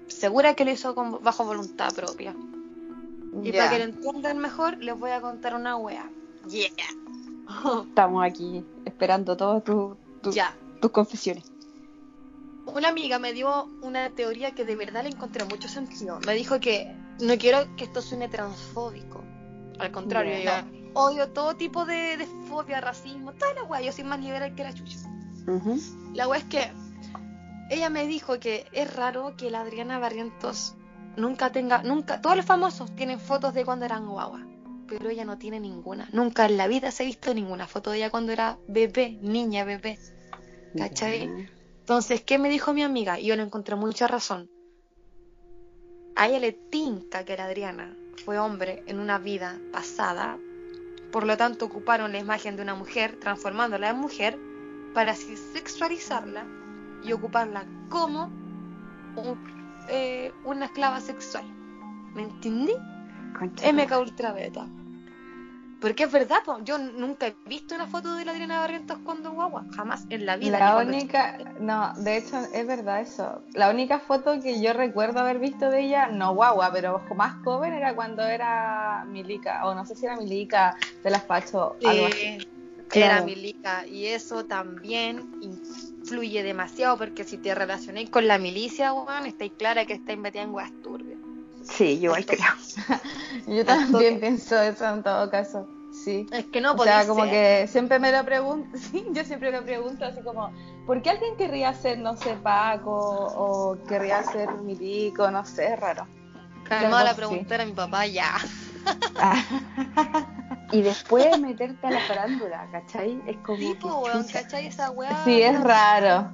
segura que lo hizo con, bajo voluntad propia. Y para que lo entiendan mejor, les voy a contar una wea. Yeah. Estamos aquí esperando todas tu- tu- tus confesiones. Una amiga me dio una teoría que de verdad le encontré mucho sentido. Me dijo que no quiero que esto suene transfóbico. Al contrario, yo odio todo tipo de, de fobia, racismo, toda la wea. Yo soy más liberal que la chucha. Ujú. La wea es que ella me dijo que es raro que la Adriana Barrientos nunca tenga, nunca, todos los famosos tienen fotos de cuando eran guagua, pero ella no tiene ninguna. Nunca en la vida se ha visto ninguna foto de ella cuando era bebé, niña, bebé. ¿Cachai? Entonces, ¿qué me dijo mi amiga? Y yo le encontré mucha razón. A ella le tinca que la Adriana fue hombre en una vida pasada, por lo tanto ocuparon la imagen de una mujer, transformándola en mujer, para así sexualizarla y ocuparla como un- eh, una esclava sexual. ¿Me entendí? MK Ultra Beta. Porque es verdad, po, yo nunca he visto una foto de la Adriana Barrientos cuando guagua, jamás en la vida. La única, no, de hecho es verdad eso. La única foto que yo recuerdo haber visto de ella, no guagua, pero más joven era cuando era Milica, o no sé si era Milica de las Pacho, algo así. Eh, Claro. Era milica y eso también influye demasiado porque si te relacionáis con la milicia, weón, estáis clara que estáis metida en weas turbias. Sí, yo igual creo. <laughs> Yo también pienso eso en todo caso, sí. Es que no o sea, como ser. que siempre me lo pregunto, <laughs> sí, yo siempre me pregunto así como, ¿por qué alguien querría ser, no sé, Paco o querría ser Milico? No sé, es raro. Calmada la algo así. preguntar a mi papá ya. <laughs> Y después meterte a la farándula, ¿cachai? Es como. Sí, que po, weón. ¿cachai? Esa wea. Sí, es raro.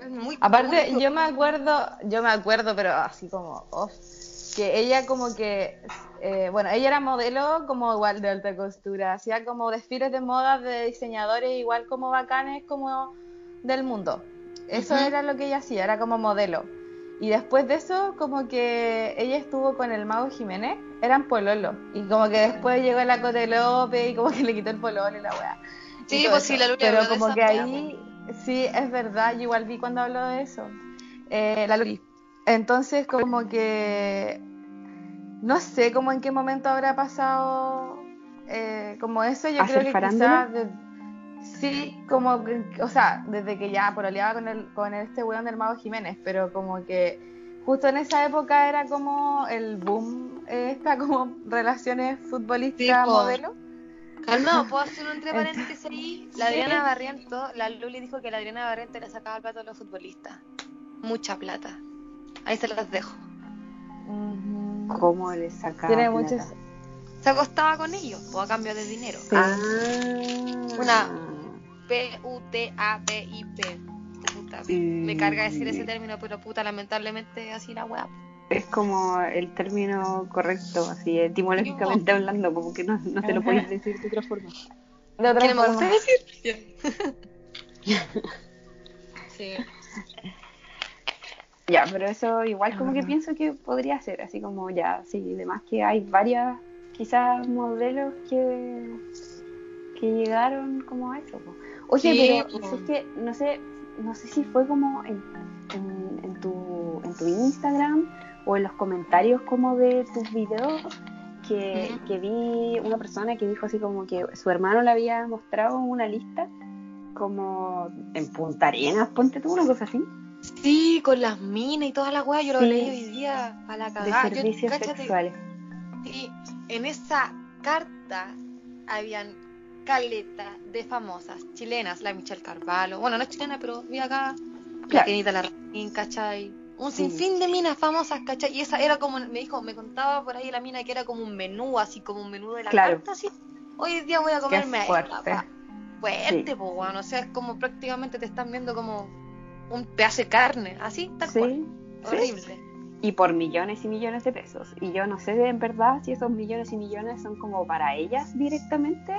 es muy Aparte, yo me acuerdo, yo me acuerdo, pero así como, oh, que ella como que, eh, bueno, ella era modelo como igual de alta costura, hacía como desfiles de moda de diseñadores igual como bacanes como del mundo. Eso era lo que ella hacía, era como modelo. Y después de eso, como que ella estuvo con el mago Jiménez, eran pololo. Y como que después llegó la Cote López y como que le quitó el pololo y la weá. Sí, pues sí, la Luli Pero habló de como esa que ahí, sí, es verdad, yo igual vi cuando habló de eso. Eh, la Luli. Entonces, como que no sé como en qué momento habrá pasado eh, como eso. Yo ¿Hacer creo que quizás de- sí, como que, o sea, desde que ya pololeaba con el, con este weón del Mago Jiménez, pero como que justo en esa época era como el boom, eh, esta como relaciones Sí, po. modelo. Calmado, <laughs> ¿puedo hacer un entre paréntesis ahí? La Sí. Adriana Barriento, la Luli dijo que la Adriana Barriento le sacaba el plato a los futbolistas. Mucha plata. Ahí se las dejo. ¿Cómo le sacaba? Tiene plata? muchos. Se acostaba con ellos, o a cambio de dinero. Sí. Ah. Una- P-U-T-A-P-I-P. Puta, Me carga decir ese término, pero puta, lamentablemente así la weá. Es como el término correcto, así etimológicamente hablando, como que no, no te lo podéis decir de otra forma. De otra ¿Qué no me forma. gusta decir? <laughs> sí. Ya, pero eso igual como que pienso que podría ser, así como ya, sí, además que hay varias quizás modelos que, que llegaron como a eso. po. Oye, Sí, pero es que no sé, no sé si fue como en, en, en tu, en tu Instagram o en los comentarios como de tus videos que, que vi una persona que dijo así como que su hermano le había mostrado una lista como en Punta Arenas, ponte tú una cosa así. Sí, con las minas y toda la weá, yo lo Sí. leí hoy día a la de cagada. Yo, servicios cáchate, sexuales. Sí, en esa carta habían caleta de famosas chilenas, la Michelle Carvalho, bueno, no es chilena, pero vi acá, la Claro. Kenita Larraín, ¿cachai? Un Sí. sinfín de minas famosas, ¿cachai? Y esa era como, me dijo, me contaba por ahí la mina que era como un menú, así como un menú de la Claro. carta, así. Hoy día voy a comerme a fuerte. esta. Fuerte, Sí. po, weón, o sea, es como prácticamente te están viendo como un pedazo de carne, así, tal cual. Sí. Horrible. y por millones y millones de pesos. Y yo no sé de en verdad si esos millones y millones son como para ellas directamente.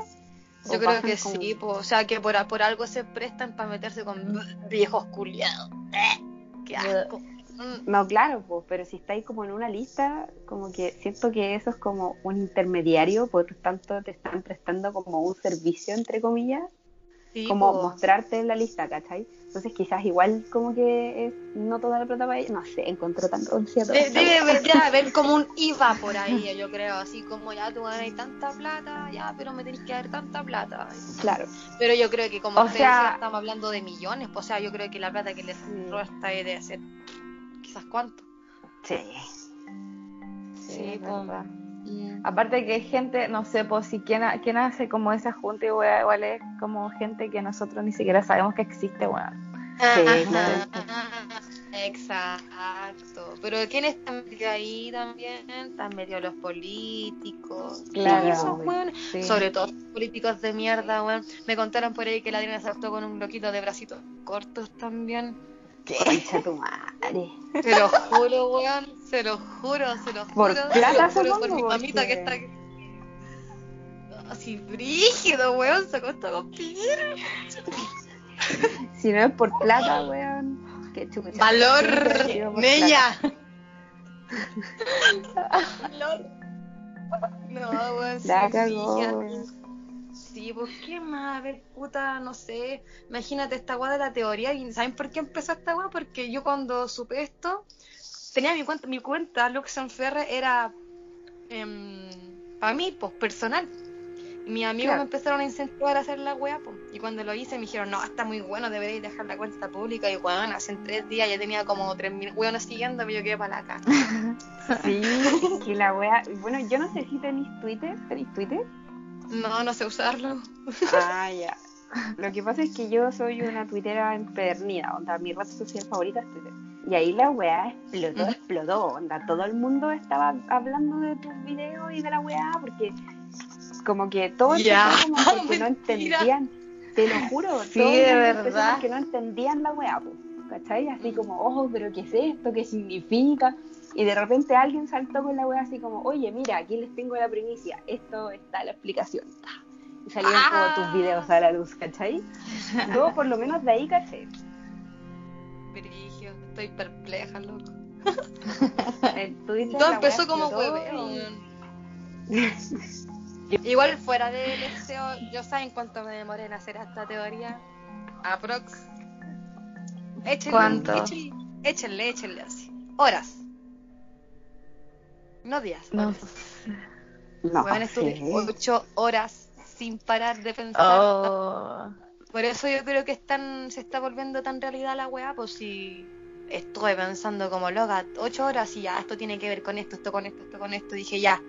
Yo creo que sí, po, o sea, que por, por algo se prestan para meterse con <laughs> viejos culiados. Eh, ¡Qué asco! Mm, No, claro, pues, pero si estáis como en una lista, como que siento que eso es como un intermediario, por lo tanto te están prestando como un servicio, entre comillas, Sí, como po. mostrarte en la lista, ¿cachai? Entonces quizás igual como que es no toda la plata para ella, no sé, encontró tan toda De- Debe haber, ya haber como un IVA por ahí, yo creo, así como ya tú ganas tanta plata, ya, pero me tenés que dar tanta plata. Claro, Pero yo creo que como O usted sea- decía, estamos hablando de millones, pues, o sea, yo creo que la plata que le entró a esta debe ser quizás cuánto. sí. Sí, Sí, Aparte que hay gente, no sé, pues si quién, quién hace como esa junta y wea, igual es como gente que nosotros ni siquiera sabemos que existe, weón. Sí, Ajá, claro. Exacto. Pero ¿quién está metido ahí también? Están metidos los políticos. Claro. Esos. Sí. Sobre todo políticos de mierda, weón. Me contaron por ahí que la Adriana se con un loquito de bracitos cortos también. Concha tu madre. Se lo juro, weón. Se lo juro, se lo juro. Por se plata, lo juro por mi mamita que está aquí. Así brígido, weón. Se acostó con Piñera. Si no es por plata, weón, qué chucha. Valor, Nella. <laughs> Valor. No, weón. La cagó, weón. Sí, pues qué más, a ver, puta, no sé. Imagínate esta weá de la teoría. ¿Y saben por qué empezó esta weá? Porque yo cuando supe esto, tenía mi cuenta, mi cuenta, Luxon Ferre, era para mí, pues personal. Y mis amigos Claro. me empezaron a incentivar a hacer la weá, pues. Y cuando lo hice me dijeron, no, está muy bueno, deberéis dejar la cuenta pública. Y weón, hace tres días ya tenía como 3.000 weones siguiéndome, yo quedé para la cara. <laughs> Sí, que la wea. Bueno, yo no sé si tenéis Twitter. ¿Tenéis Twitter? No, no sé usarlo. Ah, ya. <laughs> Lo que pasa es que yo soy una tuitera empedernida, onda, mi red social favorita es Twitter. Y ahí la weá explotó, Ujú. explotó, onda, todo el mundo estaba hablando de tus videos y de la weá, porque como que todo el Ya, como <laughs> que, que no entendían, te lo juro, Sí, todo el de verdad. porque no entendían la weá, po, ¿cachai? Así como, oh, pero ¿qué es esto? ¿Qué significa? Y de repente alguien saltó con la weá así como, oye, mira, aquí les tengo la primicia, esto está la explicación. Y salieron Ah. como tus videos a la luz, ¿cachai? Yo por lo menos de ahí caché. Brigio, estoy perpleja, loco. Todo empezó como hueveo. <laughs> Igual fuera del deseo, yo saben cuánto me demoré en hacer esta teoría. Aprox. Échenle, ¿Cuánto? Échenle, échenle, échenle así. Horas. No días. No horas. No, estuve sí. ocho horas sin parar de pensar. Oh. Por eso yo creo que están, se está volviendo tan realidad la weá, pues si estuve pensando como loca, ocho horas y ya, esto tiene que ver con esto, esto con esto, esto con esto, dije ya,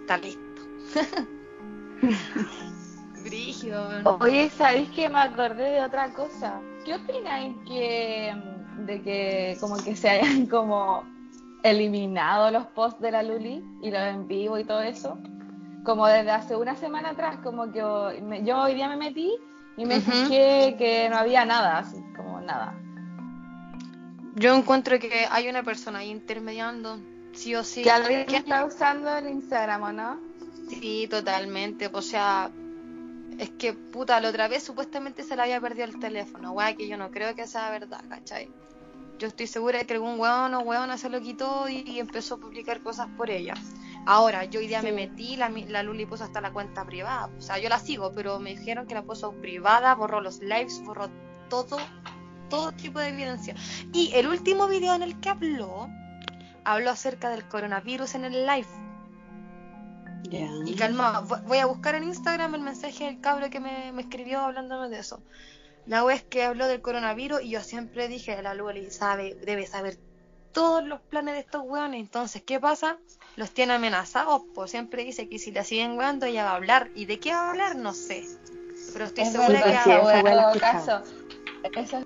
está listo. <laughs> Brígido. Oye, ¿sabéis que me acordé de otra cosa? ¿Qué opináis que de que como que se hayan como eliminado los posts de la Luli y los en vivo y todo eso? Como desde hace una semana atrás, como que me- yo hoy día me metí y me Ujú. fijé que no había nada, así como nada. Yo encuentro que hay una persona ahí intermediando, sí o sí. que alguien que- está usando el Instagram, ¿o no? Sí, totalmente. O sea, es que puta, la otra vez supuestamente se le había perdido el teléfono, weá, que yo no creo que sea verdad, ¿cachai? Yo estoy segura de que algún weón o weona se lo quitó y, y empezó a publicar cosas por ella. Ahora, yo hoy día me metí, la, la Luli puso hasta la cuenta privada. O sea, yo la sigo, pero me dijeron que la puso privada, borró los lives, borró todo, todo tipo de evidencia. Y el último video en el que habló, habló acerca del coronavirus en el live. Ya. Y calma, vo- voy a buscar en Instagram el mensaje del cabro que me, me escribió hablándome de eso. La es que habló del coronavirus y yo siempre dije, la Luli sabe, debe saber todos los planes de estos weones. Entonces, ¿qué pasa? Los tiene amenazados, pues siempre dice que si la siguen weando ella va a hablar. ¿Y de qué va a hablar? No sé. Pero estoy Es segura que... caso, eso-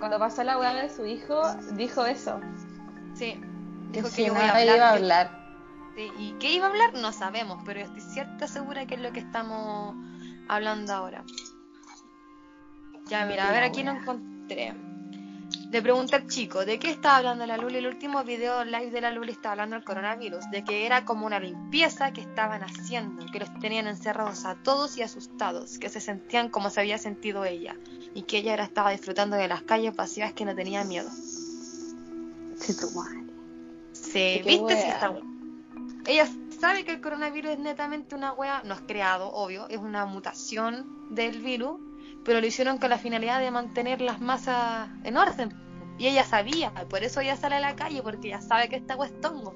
cuando pasó la weá de su hijo, dijo eso. Sí, Que dijo si que yo voy a nadie hablar. iba a yo- hablar. Sí, ¿Y qué iba a hablar? No sabemos, pero estoy cierta segura que es lo que estamos hablando ahora. Ya, mira, a ver, aquí lo encontré. Le pregunté al chico, ¿de qué estaba hablando la Luli? El último video live de la Luli estaba hablando del coronavirus, de que era como una limpieza que estaban haciendo, que los tenían encerrados a todos y asustados, que se sentían como se había sentido ella, y que ella ahora estaba disfrutando de las calles vacías que no tenía miedo. Sí, tu madre. Sí, ¿viste? Wea. está. Ella sabe que el coronavirus es netamente una wea, no es creado, obvio, es una mutación del virus, pero lo hicieron con la finalidad de mantener las masas en orden. Y ella sabía, por eso ella sale a la calle, porque ella sabe que está tongo.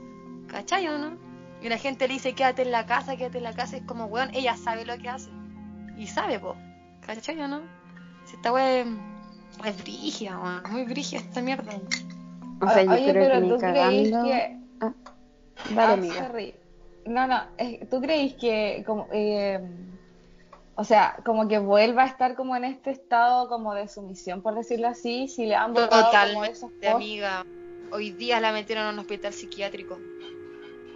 ¿Cachai o no? Y la gente le dice, quédate en la casa, quédate en la casa. Es como, weón, ella sabe lo que hace. Y sabe, po. ¿Cachai o no? Si esta weón es brigia, weón. Muy brigia esta mierda. O sea, yo Oye, creo pero que tú creís cagando. que... Ah, dale, Ah, amiga. sorry. No, no, es- ¿tú creís que como, eh, o sea, como que vuelva a estar como en este estado como de sumisión, por decirlo así, si le han votado como esos Totalmente, posts? amiga. Hoy día la metieron en un hospital psiquiátrico.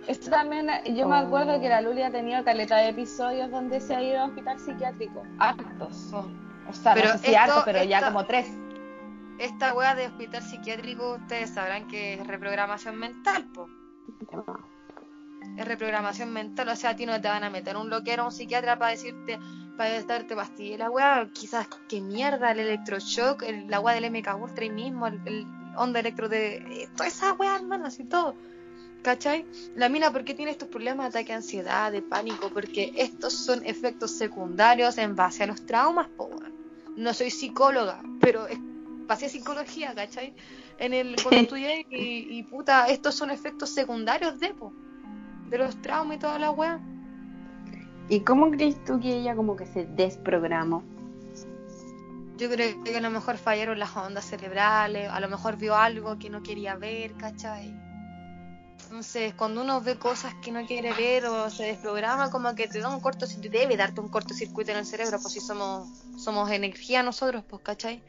Esto también, yo me acuerdo que la Luli ha tenido caleta de episodios donde se ha ido a hospital psiquiátrico, hartos. Oh. O sea, Pero no sé si esto- hartos, pero ya como tres. Esta weá de hospital psiquiátrico, ustedes sabrán que es reprogramación mental, po. Es reprogramación mental, o sea, a ti no te van a meter un loquero a un psiquiatra para decirte, para darte pastillas. La weá, quizás, qué mierda, el electroshock, el, la weá del MK Ultra ahí mismo, el, el onda electro de. eh, toda esa weá, hermano, así todo. ¿Cachai? La mina, ¿por qué tiene estos problemas de ataque de ansiedad, de pánico? Porque estos son efectos secundarios en base a los traumas, po. No soy psicóloga, pero es- pasé psicología, ¿cachai? En el cuando estudié y, y puta, estos son efectos secundarios de, po, de los traumas y toda la weá. ¿Y cómo crees tú que ella como que se desprogramó? Yo creo que a lo mejor fallaron las ondas cerebrales, a lo mejor vio algo que no quería ver, ¿cachai? Entonces, cuando uno ve cosas que no quiere ver o se desprograma, como que te da un cortocircuito, debe darte un cortocircuito en el cerebro, pues si somos, somos energía nosotros, pues, ¿cachai?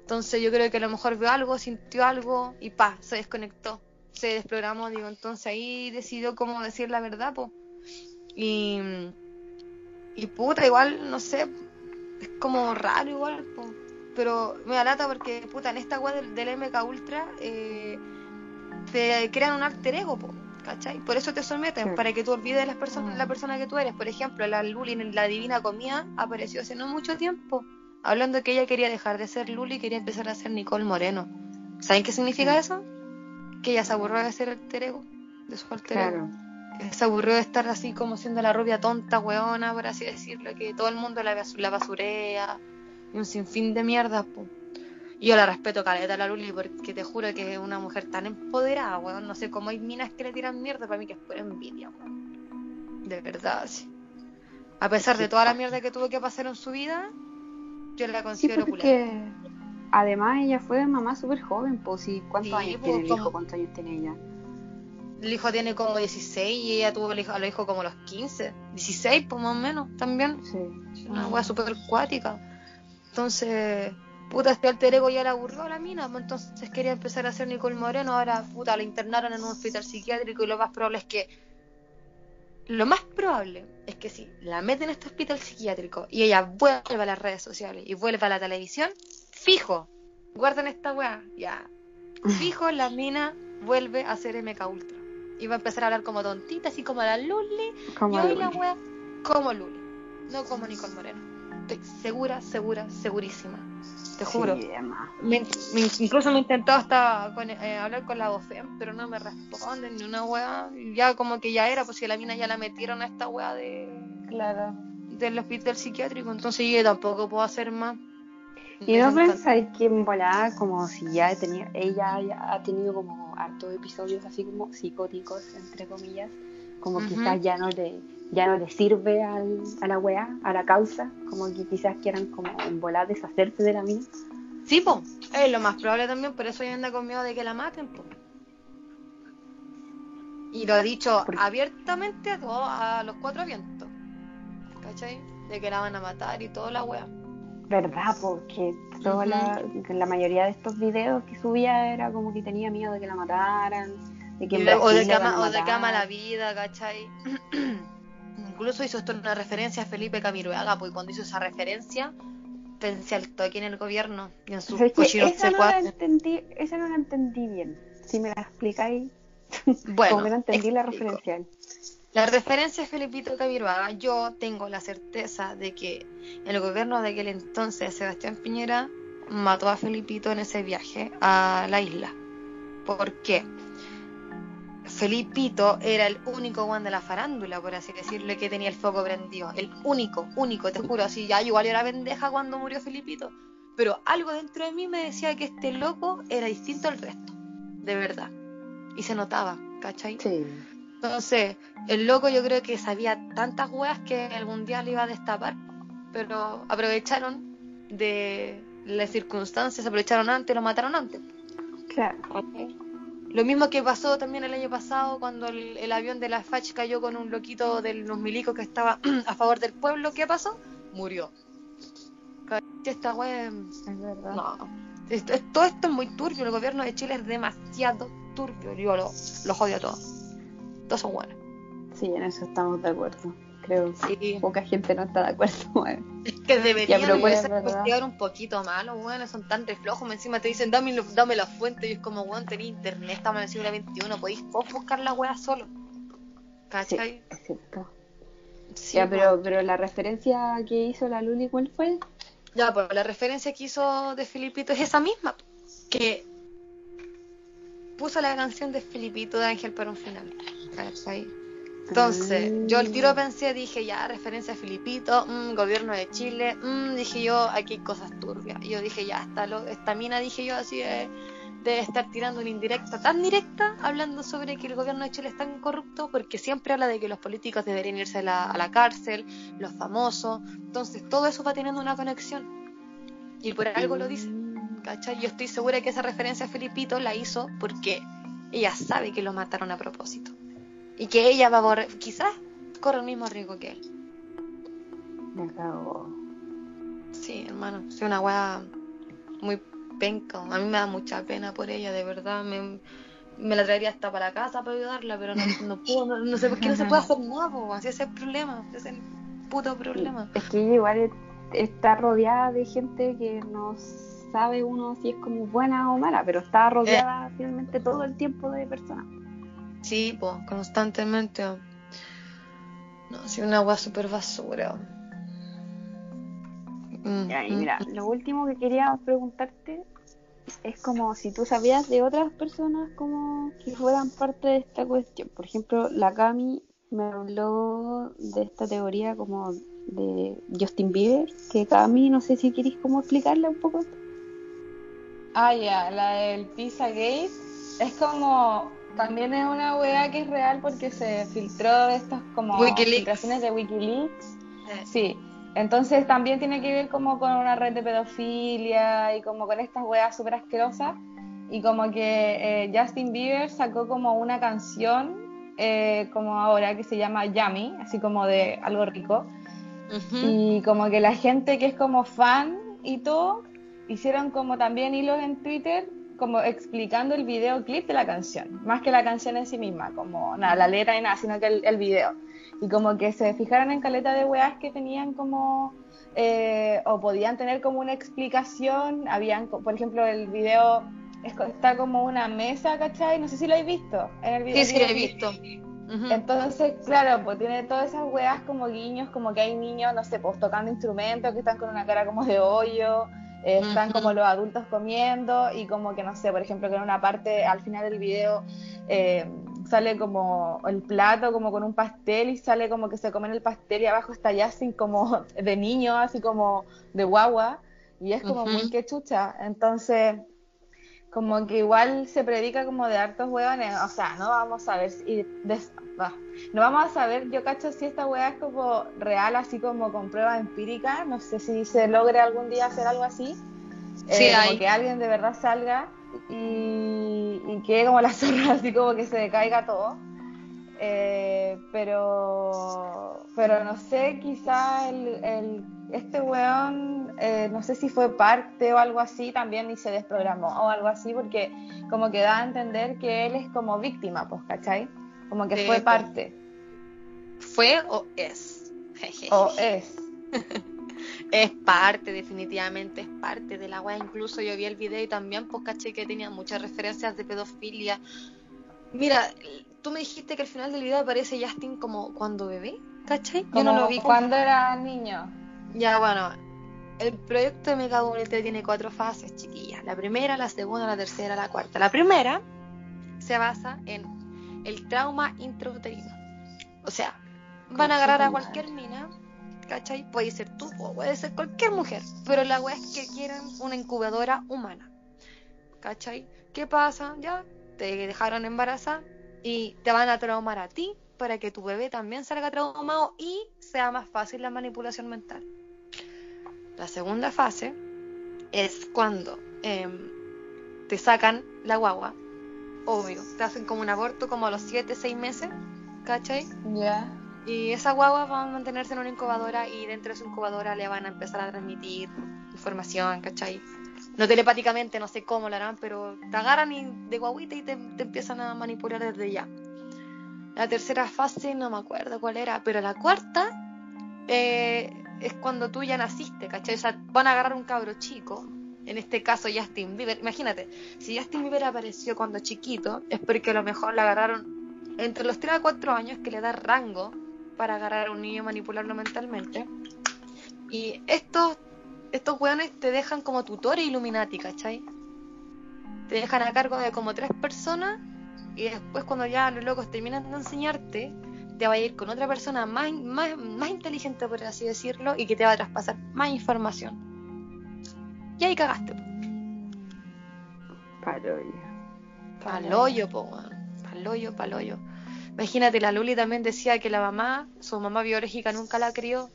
Entonces yo creo que a lo mejor vio algo, sintió algo y pa, se desconectó, se desprogramó, digo, entonces ahí decidió cómo decir la verdad, pues. Y, y puta, igual, no sé, es como raro igual, pero me da lata porque, puta, en esta web del, del MK Ultra eh, te crean un alter ego, po, ¿cachai? Por eso te someten, para que tú olvides las personas, la persona que tú eres. Por ejemplo, la Luli en La Divina Comida apareció hace no mucho tiempo, hablando que ella quería dejar de ser Luli y quería empezar a ser Nicole Moreno. ¿Saben qué significa Sí. eso? Que ella se aburrió de ser alter ego, de su alter ego Claro. que se aburrió de estar así como siendo la rubia tonta, weona, por así decirlo, que todo el mundo la, la basurea y un sinfín de mierda, po. Y yo la respeto caleta la Luli porque te juro que es una mujer tan empoderada, weón. No sé cómo hay minas que le tiran mierda, para mí que es pura envidia, weón. De verdad, sí. A pesar de toda la mierda que tuvo que pasar en su vida, yo la Sí, considero porque opulenta. además ella fue mamá súper joven, pues sí, ¿cuántos Sí, años pues, tiene el hijo? ¿Cuántos años tiene ella? El hijo tiene como 16 y ella tuvo el hijo, a los hijos como los 15. 16, pues más o menos, también. Sí. Una wea súper acuática. Entonces, puta, este alter ego ya la aburrió a la mina. pues, Entonces quería empezar a ser Nicole Moreno. Ahora, puta, la internaron en un hospital psiquiátrico y lo más probable es que. Lo más probable es que si la meten en este hospital psiquiátrico y ella vuelve a las redes sociales y vuelve a la televisión, fijo, guarden esta wea, ya. <laughs> Fijo, la mina vuelve a ser MK Ultra. Va a empezar a hablar como tontita, así como la Luli, Como y la Luli. wea como Luli, no como Nicole Moreno. Estoy segura, segura, segurísima. Te juro. Sí. Me- me- incluso me he intentado hasta con- eh, hablar con la BOFEM, pero no me responden ni una wea. Ya como que ya era, pues si la mina ya la metieron a esta wea de, Claro. del hospital psiquiátrico, entonces yo tampoco puedo hacer más. Y no pensáis que en volada como si ya tenía, ella ya ha tenido como hartos episodios así como psicóticos, entre comillas, como Ujú. quizás ya no le, ya no le sirve al, a la wea, a la causa, como que quizás quieran como en volada deshacerse de la mina. Sí, po, es lo más probable también, por eso ella anda con miedo de que la maten, po. Y lo ha dicho abiertamente a todos, a los cuatro vientos. ¿Cachai? De que la van a matar y toda la wea. ¿Verdad? Porque toda la, la mayoría de estos videos que subía era como que tenía miedo de que la mataran, de que en o, de que ama, o de que ama la vida, ¿cachai? <clears throat> Incluso hizo esto en una referencia a Felipe Camiruaga, pues cuando hizo esa referencia, pensé al toque en el gobierno y en sus cochinos esa no la entendí, esa no la entendí bien. Si me la explicáis, <laughs> Bueno, como que no entendí la referencial. La referencia a Felipito Camiruaga, yo tengo la certeza de que el gobierno de aquel entonces, Sebastián Piñera, mató a Felipito en ese viaje a la isla. ¿Por qué? Felipito era el único one de la farándula, por así decirlo, que tenía el foco prendido. El único, único, te juro. Así ya igual era pendeja cuando murió Felipito. Pero algo dentro de mí me decía que este loco era distinto al resto. De verdad. Y se notaba, ¿cachai? Sí. Entonces, el loco yo creo que sabía tantas weas que algún día le iba a destapar. Pero aprovecharon de las circunstancias, aprovecharon antes, lo mataron antes. Claro. Lo mismo que pasó también el año pasado cuando el, el avión de la FACH cayó con un loquito de los milicos que estaba <clears throat> a favor del pueblo. ¿Qué pasó? Murió. Esta wea... Es verdad. No. Esto- es- todo esto es muy turbio. El gobierno de Chile es demasiado turbio. Yo lo, lo odio a todos. Todos son buenos. Sí, en eso estamos de acuerdo. Creo que Sí. poca gente no está de acuerdo. <laughs> bueno. Es que deberían investigar un poquito más. Los son tan reflojos. Encima te dicen, dame, dame la fuente. Y es como, weón, tenés internet. Estamos en el siglo XXI. Podéis vos buscar la wea solo. Sí, ¿Cachai? es cierto. Sí, ya, pero, pero la referencia que hizo la Luli, ¿cuál fue? Ya, pues la referencia que hizo de Filipito es esa misma, que puso la canción de Filipito de Ángel para un final. ¿Cachai? Entonces, yo al tiro pensé, dije, ya, referencia a Filipito, mm, gobierno de Chile, mm, dije yo, aquí hay cosas turbias. Y yo dije, ya, esta, lo- esta mina, dije yo, así de, de estar tirando una indirecta, tan directa, hablando sobre que el gobierno de Chile es tan corrupto, porque siempre habla de que los políticos deberían irse a la, a la cárcel, los famosos. Entonces, todo eso va teniendo una conexión. Y por algo lo dice. ¿Cachai? Yo estoy segura que esa referencia a Filipito la hizo porque ella sabe que lo mataron a propósito. Y que ella va a borrar, quizás corre el mismo riesgo que él. Me cagó. Sí, hermano, es una weá muy penca. A mí me da mucha pena por ella, de verdad. Me, me la traería hasta para casa para ayudarla, pero no, no <laughs> puedo, no, no sé por qué no se puede hacer nada, po. Así ese es el problema, ese es el puto problema. Es que ella igual es- está rodeada de gente que no sabe uno si es como buena o mala, pero está rodeada finalmente todo el tiempo de personas. Sí, pues, constantemente. No, sí, una weá super basura. Mm, Ya, y mm, mira, mm. lo último que quería preguntarte es como si tú sabías de otras personas como que fueran parte de esta cuestión. Por ejemplo, la Cami me habló de esta teoría como de Justin Bieber, que Cami, no sé si queréis como explicarla un poco. Ah, ya, la del Pizzagate es como. También es una weá que es real porque se filtró de estas como Wikileaks. filtraciones de Wikileaks. Eh, Sí, entonces también tiene que ver como con una red de pedofilia y como con estas weas súper asquerosas. Y como que eh, Justin Bieber sacó como una canción eh, como ahora que se llama Yummy, así como de algo rico. Y como que la gente que es como fan y todo, hicieron como también hilos en Twitter como explicando el videoclip de la canción, más que la canción en sí misma, como nada, la letra ni nada, sino que el, el video. Y como que se fijaron en caleta de weas que tenían como, eh, o podían tener como una explicación, habían, por ejemplo, el video está como una mesa, ¿cachai? No sé si lo habéis visto en el video. Sí, sí, lo he visto. Entonces, claro, pues tiene todas esas weas como guiños, como que hay niños, no sé, pues tocando instrumentos que están con una cara como de hoyo, eh, están como los adultos comiendo y como que, no sé, por ejemplo, que en una parte al final del video eh, sale como el plato como con un pastel y sale como que se comen el pastel y abajo está Justin como <laughs> de niño, así como de guagua y es como muy que chucha. Entonces como que igual se predica como de hartos hueones, o sea, no vamos a ver si des- bah, no vamos a saber, yo cacho si esta hueá es como real, así como con prueba empírica, no sé si se logre algún día hacer algo así, Sí, Eh, como que alguien de verdad salga y, y quede como la <laughs> zorra, así como que se decaiga todo. Eh, pero pero no sé, quizá el, el- este weón, eh, no sé si fue parte o algo así también y se desprogramó o algo así, porque como que da a entender que él es como víctima, pues, ¿cachai? Como que Sí, fue parte ¿Fue o es? o es. <laughs> Es parte, definitivamente es parte de la weá. Incluso yo vi el video y también pues caché que tenía muchas referencias de pedofilia. Mira, tú me dijiste que al final del video aparece Justin como cuando bebé, ¿cachai? Yo no lo vi. como- cuando era niño. Ya, bueno, el proyecto de Mega tiene cuatro fases, chiquillas. La primera, la segunda, la tercera, la cuarta. La primera se basa en el trauma intrauterino. O sea, van a agarrar a cualquier mina, ¿cachai? Puede ser tú o puede ser cualquier mujer, pero la wea es que quieren una incubadora humana, ¿cachai? ¿Qué pasa? Ya te dejaron embarazada y te van a traumar a ti para que tu bebé también salga traumado y sea más fácil la manipulación mental. La segunda fase es cuando em, te sacan la guagua, obvio, te hacen como un aborto como a los 7, 6 meses, ¿cachai? Ya. Y esa guagua va a mantenerse en una incubadora y dentro de esa incubadora le van a empezar a transmitir información, ¿cachai? No telepáticamente, no sé cómo lo harán, pero te agarran y, de guaguita y te, te empiezan a manipular desde ya. La tercera fase no me acuerdo cuál era, pero la cuarta eh, es cuando tú ya naciste, ¿cachai? O sea, van a agarrar un cabro chico, en este caso Justin Bieber. Imagínate, si Justin Bieber apareció cuando chiquito, es porque a lo mejor le agarraron entre los 3 a 4 años que le da rango para agarrar a un niño y manipularlo mentalmente. Y estos, estos weones te dejan como tutores Illuminati, ¿cachai? Te dejan a cargo de como tres personas y después cuando ya los locos terminan de enseñarte, te va a ir con otra persona más, más, más inteligente, por así decirlo, y que te va a traspasar más información. Y ahí cagaste. Parodia. Paloyo, po. Paloyo, paloyo. Imagínate, la Luli también decía que la mamá, su mamá biológica nunca la crió.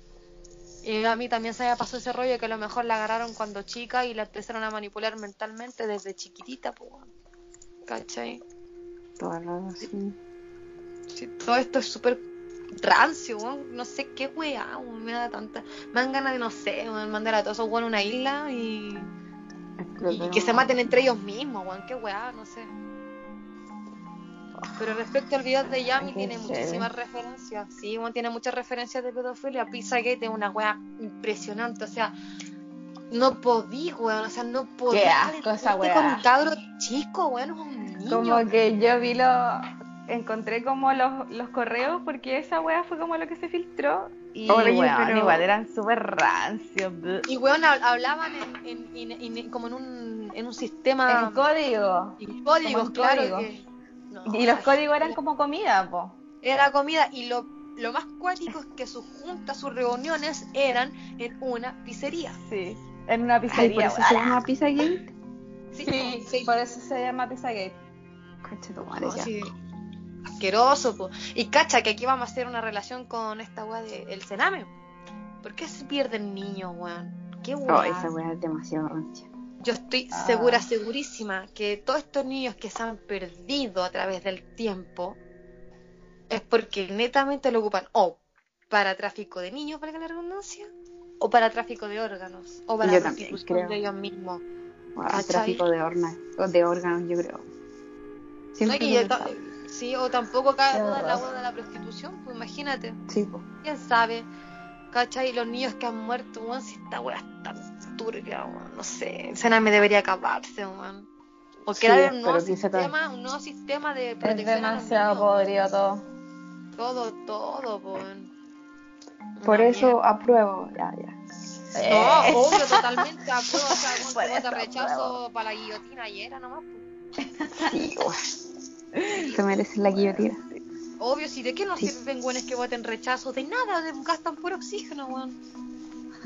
Y a mí también se me pasó ese rollo que a lo mejor la agarraron cuando chica y la empezaron a manipular mentalmente desde chiquitita, po. ¿Cachai? Toda la sí. Sí, todo esto es súper rancio, weón. No sé qué weá, weón, me da tanta. Me dan ganas de, no sé, weón, mandar a todos esos weón a una isla y. y que se maten entre ellos mismos, weón. Qué weá, no sé. Pero respecto al video de Yami, tiene muchísimas referencias. Sí, weón, tiene muchas referencias de pedofilia. Pizzagate es una weá impresionante, o sea. No podí, weón, o sea, no podí. Qué asco esa weá. Con un cabro chico, weón, es un niño. Como que yo vi lo. Encontré como los, los correos porque esa wea fue como lo que se filtró. Y Oye, weón, pero- igual eran súper rancios. Y weón, hab- hablaban en, en- en- en- como en un, en un sistema. En código. en claro. código. que- no, Y los ay, códigos eran como comida, po. Era comida. Y lo, lo más cuático es que sus juntas, sus reuniones eran en una pizzería. Sí. En una Ay, por pizzería. eso se llama Pizzagate. Sí, Sí, sí. por eso se llama Pizzagate. Concha tu madre, No, ya. sí. Asqueroso, po. Y cacha que aquí vamos a hacer una relación con esta weá del cename. ¿Por qué se pierden niños, weón? Qué Oh, weá. esa weá es demasiado rancia. Yo estoy Ah. segura, segurísima, que todos estos niños que se han perdido a través del tiempo es porque netamente lo ocupan o para tráfico de niños, para la redundancia, o para tráfico de órganos, o para Yo prostitución de ellos mismos. Wow, tráfico de, horna- de órganos, yo creo. No, Siempre y sí, o tampoco duda en la boda de la prostitución, pues imagínate, Sí, po. quién sabe, ¿cachai? Los niños que han muerto, weón, si esta weá es tan turbia, weón, no sé, el cename debería acabarse, weón. O Sí, crear un nuevo sistema, un nuevo sistema de Es protección los demasiado podrido todo. Todo, todo, weón. Por Una eso mierda. apruebo. Ya, ya. No, obvio, totalmente apruebo. O sea, <laughs> vota rechazo para la guillotina y era nomás. po. <laughs> Sí, weón. Se merecen la guillotina. Obvio, si de qué nos Sí. sirven güeyes que voten rechazo, de nada, de, gastan puro oxígeno, weón.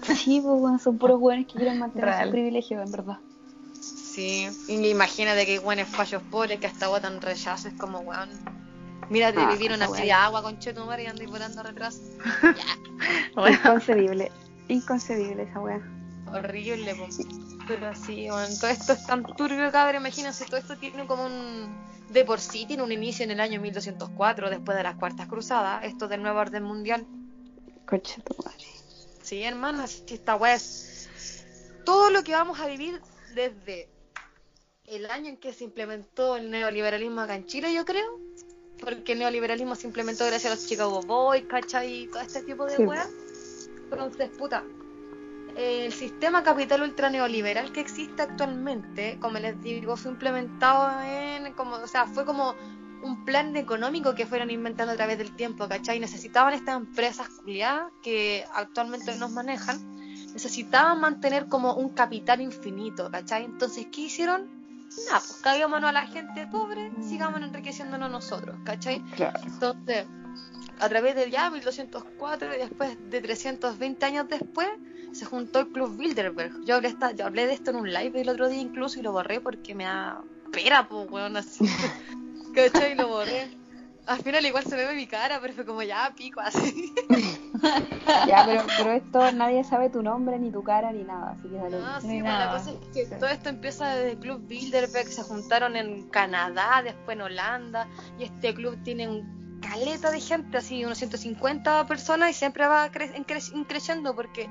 Sí, pues bueno, son puros buenos que quieren mantener Real. su privilegio, en verdad. Sí, y imagínate que hay güeyes fallos pobres que hasta votan rechazo, es como, weón. Mira, de Ah, vivir una esa media agua con chetumar y andáis votando retraso. <laughs> Inconcebible. Inconcebible esa weá. Horrible, po. Pero sí, weón, todo esto es tan turbio, cabrón. Imagínense, todo esto tiene como un. De por sí tiene un inicio en el año 1204, después de las Cuartas Cruzadas, esto del nuevo orden mundial. Concha tu madre. Sí, que esta weá es. Todo lo que vamos a vivir desde el año en que se implementó el neoliberalismo acá en Chile, yo creo. Porque el neoliberalismo se implementó gracias a los Chicago Boys, ¿cachai? Y todo este tipo de Sí, weas. Entonces, puta, el sistema capital ultra neoliberal que existe actualmente, como les digo, fue implementado en, como, o sea, fue como un plan económico que fueron inventando a través del tiempo, ¿cachai? Necesitaban estas empresas culiadas que actualmente nos manejan, necesitaban mantener como un capital infinito, ¿cachai? Entonces, ¿qué hicieron? nada, pues caguémonos a la gente pobre, sigamos enriqueciéndonos nosotros, ¿cachai? Claro. Entonces, a través de ya 1204 y después de 320 años después, se juntó el Club Bilderberg. Yo hablé, esta- yo hablé de esto en un live el otro día incluso y lo borré porque me da pena, pues, weón, así. <laughs> ¿Cachai? Y lo borré. Al final igual se me ve mi cara, pero fue como ya pico así. <laughs> Ya, pero, pero esto nadie sabe tu nombre, ni tu cara, ni nada. Así que dale. Ah, sí, Ni pues, la nada. cosa es que todo esto empieza desde el Club Bilderberg, se juntaron en Canadá, después en Holanda, y este club tiene un caleta de gente, así unos 150 personas, y siempre va cre en cre- en creciendo, porque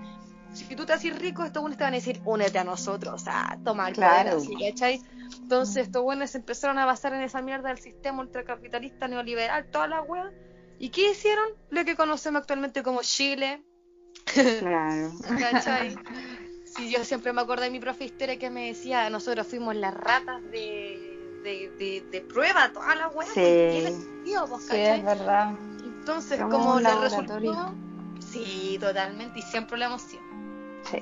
si tú te haces rico, estos buenos te van a decir, únete a nosotros, o sea, toma el Claro. ¿cachai? Entonces estos buenos empezaron a basar en esa mierda del sistema ultracapitalista neoliberal, toda la wea. ¿Y qué hicieron? Lo que conocemos actualmente como Chile, Claro. ¿Cachai? <laughs> Sí, yo siempre me acuerdo de mi profe historia que me decía, nosotros fuimos las ratas de, de, de, de prueba, toda la weá. Sí. ¿qué le sentido, Sí, cachai? es verdad. Entonces, Somos como le resultó... Sí, totalmente, y siempre lo hemos sido. Sí.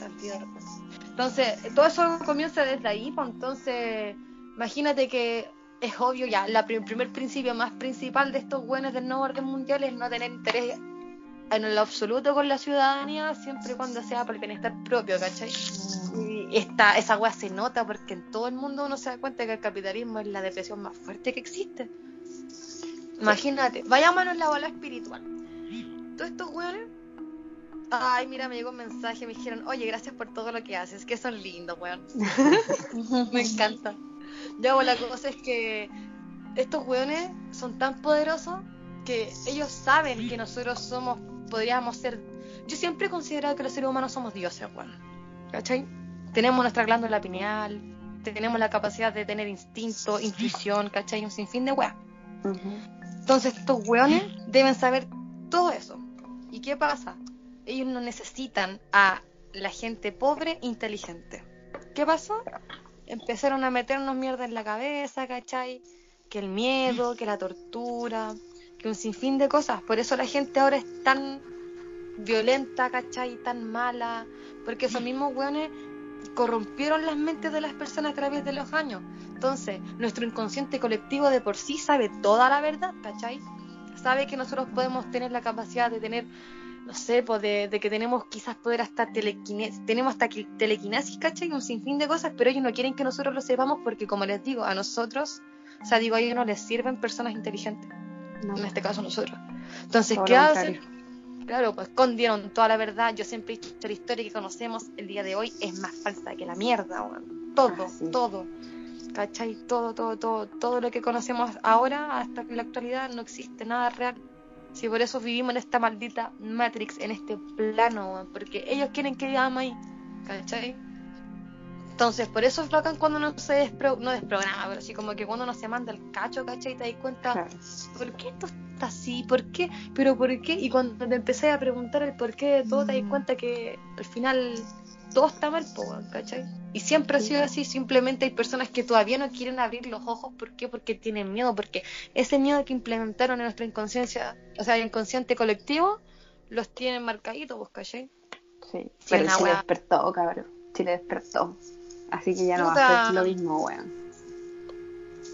Entonces, todo eso comienza desde ahí, pues entonces, imagínate que es obvio ya, la el primer principio más principal de estos buenos del nuevo orden mundial es no tener interés en lo absoluto con la ciudadanía, siempre y cuando sea para el bienestar propio, ¿cachai? Y esta, esa weá se nota porque en todo el mundo uno se da cuenta que el capitalismo es la depresión más fuerte que existe. Imagínate, vayámonos en la bola espiritual. Todos estos weones. Ay, mira, me llegó un mensaje, me dijeron, oye, gracias por todo lo que haces, que son lindos, weón. <laughs> me encanta. Bueno, la cosa es que estos weones son tan poderosos que ellos saben que nosotros somos, podríamos ser. Yo siempre he considerado que los seres humanos somos dioses, weón. ¿Cachai? Tenemos nuestra glándula pineal, tenemos la capacidad de tener instinto, intuición, ¿cachai? Un sinfín de weas. Entonces estos weones deben saber todo eso. ¿Y qué pasa? Ellos no necesitan a la gente pobre inteligente. ¿Qué pasó? Empezaron a meternos mierda en la cabeza, ¿cachai? Que el miedo, que la tortura, que un sinfín de cosas. Por eso la gente ahora es tan violenta, ¿cachai? Tan mala. Porque esos mismos weones corrompieron las mentes de las personas a través de los años. Entonces, nuestro inconsciente colectivo de por sí sabe toda la verdad, ¿cachai? Sabe que nosotros podemos tener la capacidad de tener, no sé, pues de, de que tenemos quizás poder hasta telequinesis, tenemos hasta que- telequinesis, ¿cachai? Un sinfín de cosas, pero ellos no quieren que nosotros lo sepamos porque, como les digo, a nosotros, o sea, digo, a ellos no les sirven personas inteligentes, No, en este caso nosotros. Entonces, todo ¿qué hacen? Claro, pues escondieron toda la verdad. Yo siempre he dicho que la historia que conocemos el día de hoy es más falsa que la mierda, weón. Todo, Ah, sí. todo. ¿Cachai? Todo, todo, todo, todo lo que conocemos ahora, hasta en la actualidad, no existe nada real. Si por eso vivimos en esta maldita Matrix, en este plano, weón, porque ellos quieren que vivamos ahí, ¿cachai? Entonces, por eso es bacán cuando uno se despro- no desprograma, pero así como que cuando uno se manda el cacho, ¿cachai? Te das cuenta, Claro. ¿por qué esto está así? ¿Por qué? ¿Pero por qué? Y cuando te empecé a preguntar el por qué de todo, te das cuenta que al final todo está mal, ¿cachai? Y siempre ha sido así, simplemente hay personas que todavía no quieren abrir los ojos, ¿por qué? Porque tienen miedo, porque ese miedo que implementaron en nuestra inconsciencia, o sea, el inconsciente colectivo, los tienen marcaditos, pues, ¿cachai? Sí. Sí, Pero Chile despertó, cabrón. Chile despertó. Así que ya no va a ser lo mismo, weón.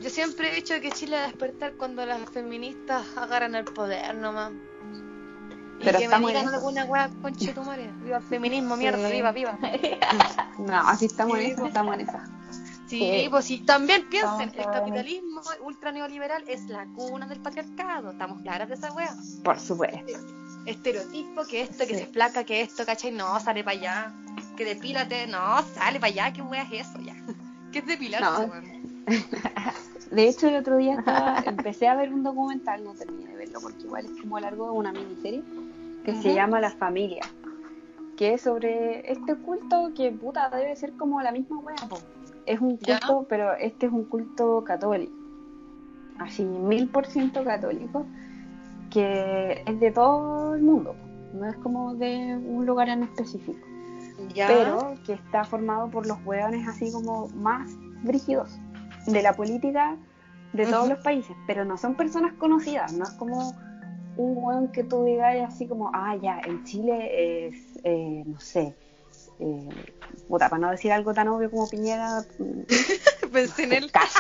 Yo siempre he dicho que Chile va a despertar cuando las feministas agarran el poder nomás. Y Pero que me digan eso. alguna weá, conche tu madre. Viva el feminismo, mierda, viva, viva. <laughs> No, así estamos Sí, en eso, estamos en esa. Sí, Sí. pues sí, también piensen, Estamos el capitalismo ultra neoliberal es la cuna del patriarcado. Estamos claras de esa weá. Por supuesto. Estereotipo, que esto, que Sí. se flaca, que esto, ¿cachai? No, sale para allá. Que depílate, no, sale para allá, ¿qué weá es eso ya? <laughs> ¿Qué es depilarse, No. <laughs> De hecho, el otro día estaba- empecé a ver un documental, no terminé de verlo porque igual es como largo de una miniserie, que se llama La Familia, que es sobre este culto que puta debe ser como la misma wea. Es un Ya. culto, pero este es un culto católico, así mil por ciento católico, que es de todo el mundo, no es como de un lugar en específico Ya. pero que está formado por los hueones así como más brígidos de la política de todos los países, pero no son personas conocidas, no es como un hueón que tú digas así como, ah, ya, en Chile es, eh, no sé, eh, puta, para no decir algo tan obvio como Piñera, <laughs> Pensé en él. Cast.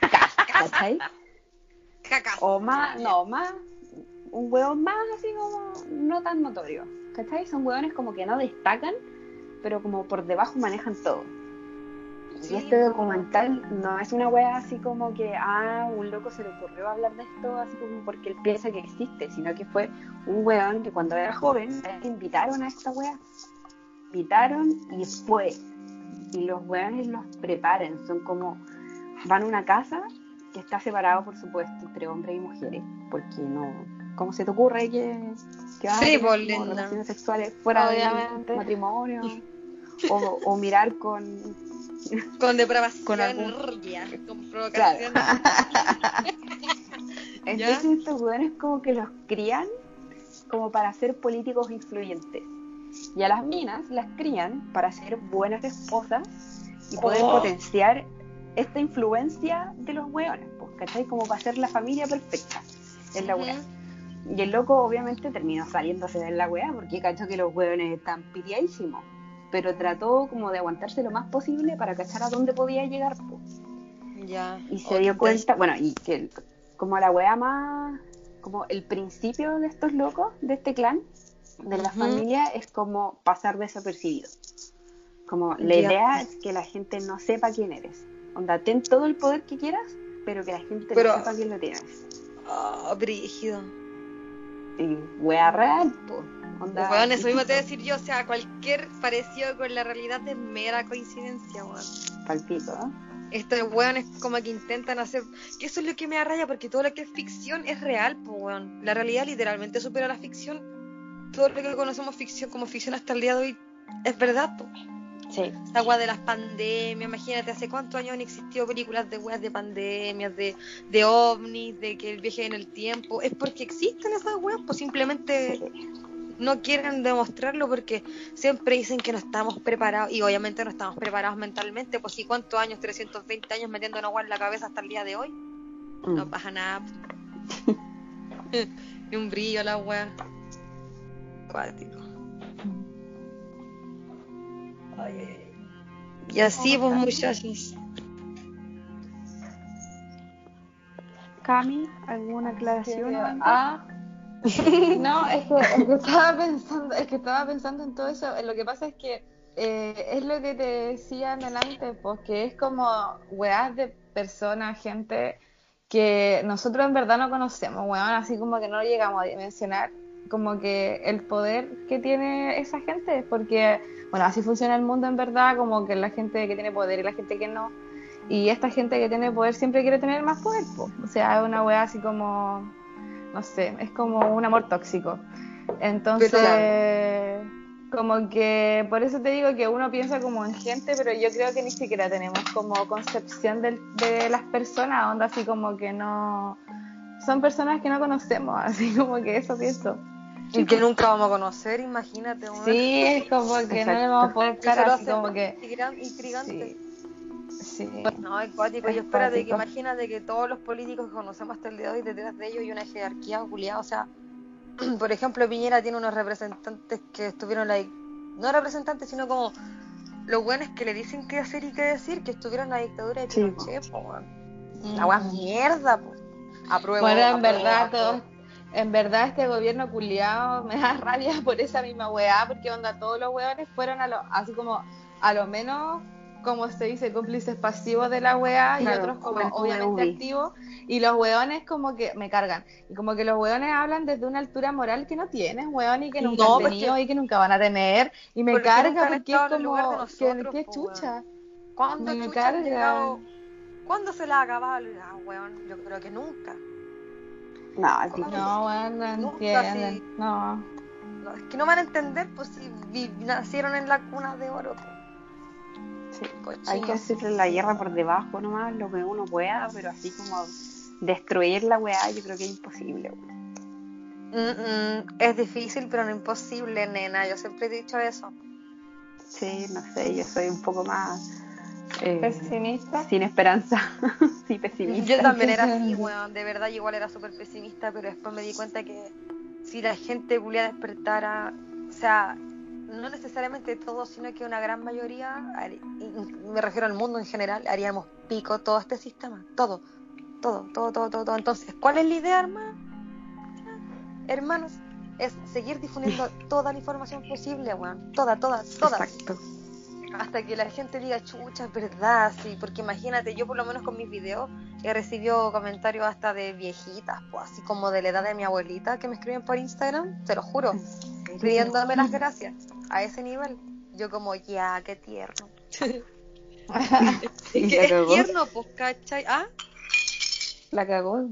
Cast, ¿cachai? O más, no, más, un hueón más así como no tan notorio. ¿Cachai? Son hueones como que no destacan, pero como por debajo manejan todo. Sí, y este documental no es una wea así como que, ah, un loco se le ocurrió hablar de esto así como porque él piensa que existe, sino que fue un weón que cuando era joven le invitaron a esta wea. Invitaron y fue. Y los weones los preparan, son como, van a una casa que está separado, por supuesto, entre hombres y mujeres, porque no, ¿cómo se te ocurre que, que Sí, tener pues, como relaciones sexuales fuera del matrimonio? O, o mirar con Con depravación, Con algún- con provocación. <laughs> ¿Ya? Entonces estos weones como que los crían como para ser políticos influyentes. Y a las minas las crían para ser buenas esposas y poder Oh. potenciar esta influencia de los weones, pues, ¿cachai? Como para ser la familia perfecta en la wea. Y el loco obviamente terminó saliéndose de la wea porque cachó que los weones están pitiadísimos. Pero trató como de aguantarse lo más posible para cachar a dónde podía llegar. Ya. Y se Oh, dio cuenta, bueno, y que como la wea más, como el principio de estos locos, de este clan, de la familia, es como pasar desapercibido. Como la Ya. idea es que la gente no sepa quién eres. Onda, ten todo el poder que quieras, pero que la gente Pero- no sepa quién lo tienes. Oh, brígido. Y wea real, po. Onda, Weón, eso mismo te voy a decir yo, o sea, cualquier parecido con la realidad es mera coincidencia, weón. palpico, ¿no? Estos weones como que intentan hacer, que eso es lo que me da raya, porque todo lo que es ficción es real, pues weón. La realidad literalmente supera la ficción. Todo lo que conocemos ficción como ficción hasta el día de hoy es verdad, pues. Sí. Esta weá de las pandemias, imagínate, hace cuántos años han existido películas de weas de pandemias, de, de ovnis, de que el viaje en el tiempo. Es porque existen esas weas, pues simplemente no quieren demostrarlo porque siempre dicen que no estamos preparados y obviamente no estamos preparados mentalmente, pues si cuántos años, 320 años metiendo una weá en la cabeza hasta el día de hoy, Mm. no pasa nada. <laughs> <laughs> Ni un brillo la weá. Cuático. Ay, ay, ay. Y así pues muchachos. Cami, ¿alguna aclaración? Ah, <laughs> no, es que, es que estaba pensando, es que estaba pensando en todo eso. Lo que pasa es que eh, es lo que te decía delante, pues que es como weas de personas, gente que nosotros en verdad no conocemos, weón, así como que no llegamos a dimensionar como que el poder que tiene esa gente, porque, bueno, así funciona el mundo en verdad, como que la gente que tiene poder y la gente que no. Y esta gente que tiene poder siempre quiere tener más poder, po. o sea, es una wea así como, no sé, es como un amor tóxico. Entonces, como que por eso te digo que uno piensa como en gente, pero yo creo que ni siquiera tenemos como concepción del- de, las personas, onda así como que no, son personas que no conocemos, <laughs> así como que eso pienso. Y que nunca vamos a conocer, imagínate. Sí, es como que no le vamos a poder <laughs> lo así como que... intrigan- intrigante. Sí, sí. No, es cuático. Es Y espérate que imagínate que todos los políticos que conocemos hasta el día de hoy, detrás de ellos hay una jerarquía culiada. O sea, <clears throat> por ejemplo, Piñera tiene unos representantes que estuvieron ahí, no representantes, sino como los buenos que le dicen qué hacer y qué decir, que estuvieron en la dictadura de Sí, Pinochet, po, weón. La weá es mierda, po. Apruebo. Bueno, en apruebo, verdad, apruebo. todo, en verdad este gobierno culiado <laughs> me da rabia por esa misma weá, porque onda, todos los weones fueron a lo, así como, a lo menos, como se dice, cómplices pasivos de la weá, y otros como obviamente activos, y los weones como que me cargan, y como que los weones hablan desde una altura moral que no tienen, weón, y que nunca No, han porque- tenido y que nunca van a tener, y me Porque carga porque es como, nosotros, que, que po, chucha. ¿Cuándo me chucha carga. llegado? ¿Cuándo se la ha acabado? Ah, weón, yo creo que nunca. No, es difícil. No, no entienden, no. No, es que no van a entender, pues si vi- nacieron en la cuna de oro. Sí. Cochinos. Hay que hacerle la guerra por debajo nomás, lo que uno pueda, pero así como destruir la weá, yo creo que es imposible. Mm, mm, es difícil, pero no imposible, nena. Yo siempre he dicho eso. Sí, no sé, yo soy un poco más eh, Pesimista. sin esperanza, <laughs> sí, pesimista. Yo también era así, weón. De verdad, igual era súper pesimista, pero después me di cuenta que si la gente culia despertara, o sea, no necesariamente todos, sino que una gran mayoría, me refiero al mundo en general, haríamos pico todo este sistema, todo, todo, todo, todo, todo. todo. Entonces, ¿cuál es la idea, hermano? Hermanos, es seguir difundiendo <laughs> toda la información posible, weón. Toda, toda, toda. Exacto. Hasta que la gente diga, chucha, es verdad, sí. Porque imagínate, yo por lo menos con mis videos he recibido comentarios hasta de viejitas, pues así como de la edad de mi abuelita que me escriben por Instagram, te lo juro, pidiéndome las gracias a ese nivel. Yo como, ya, qué tierno. <laughs> <laughs> Es cagó. tierno, pues, ¿cachai? Ah, La cagó.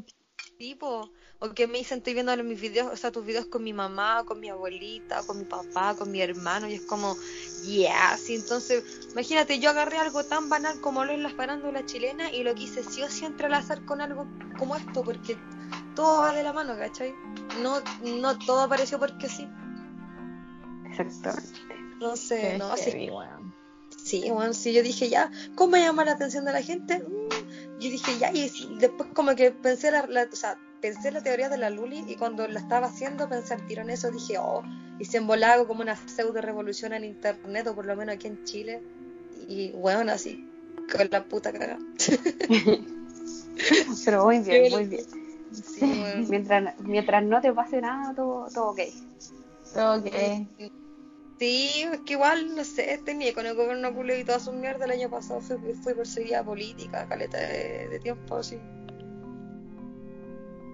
tipo. O que me dicen, estoy viendo mis videos, o sea, tus videos con mi mamá, con mi abuelita, con mi papá, con mi hermano, y es como, yeah, sí. Entonces, imagínate, yo agarré algo tan banal como lo es la farándula chilena y lo quise sí o sí entrelazar con algo como esto, porque todo va de la mano, ¿cachai? No, no todo apareció porque sí. Exactamente. Entonces, Qué no, sí, heavy, weón. Sí, bueno, sí, yo dije ya, ¿cómo llama la atención de la gente? Mm, Yo dije ya, y después como que pensé la, la- o sea, pensé la teoría de la Luli y cuando la estaba haciendo pensé al tiro en eso, dije, oh, y se embolaba como una pseudo revolución en internet, o por lo menos aquí en Chile, y bueno, así, con la puta caga. <laughs> Pero muy bien, muy bien. Sí, bueno. <laughs> Mientras, mientras no te pase nada, todo, todo ok. Ok. Sí, es que igual, no sé, tenía con el gobierno culo y toda su mierda el año pasado fui, fui perseguida política, caleta de, de tiempo, así.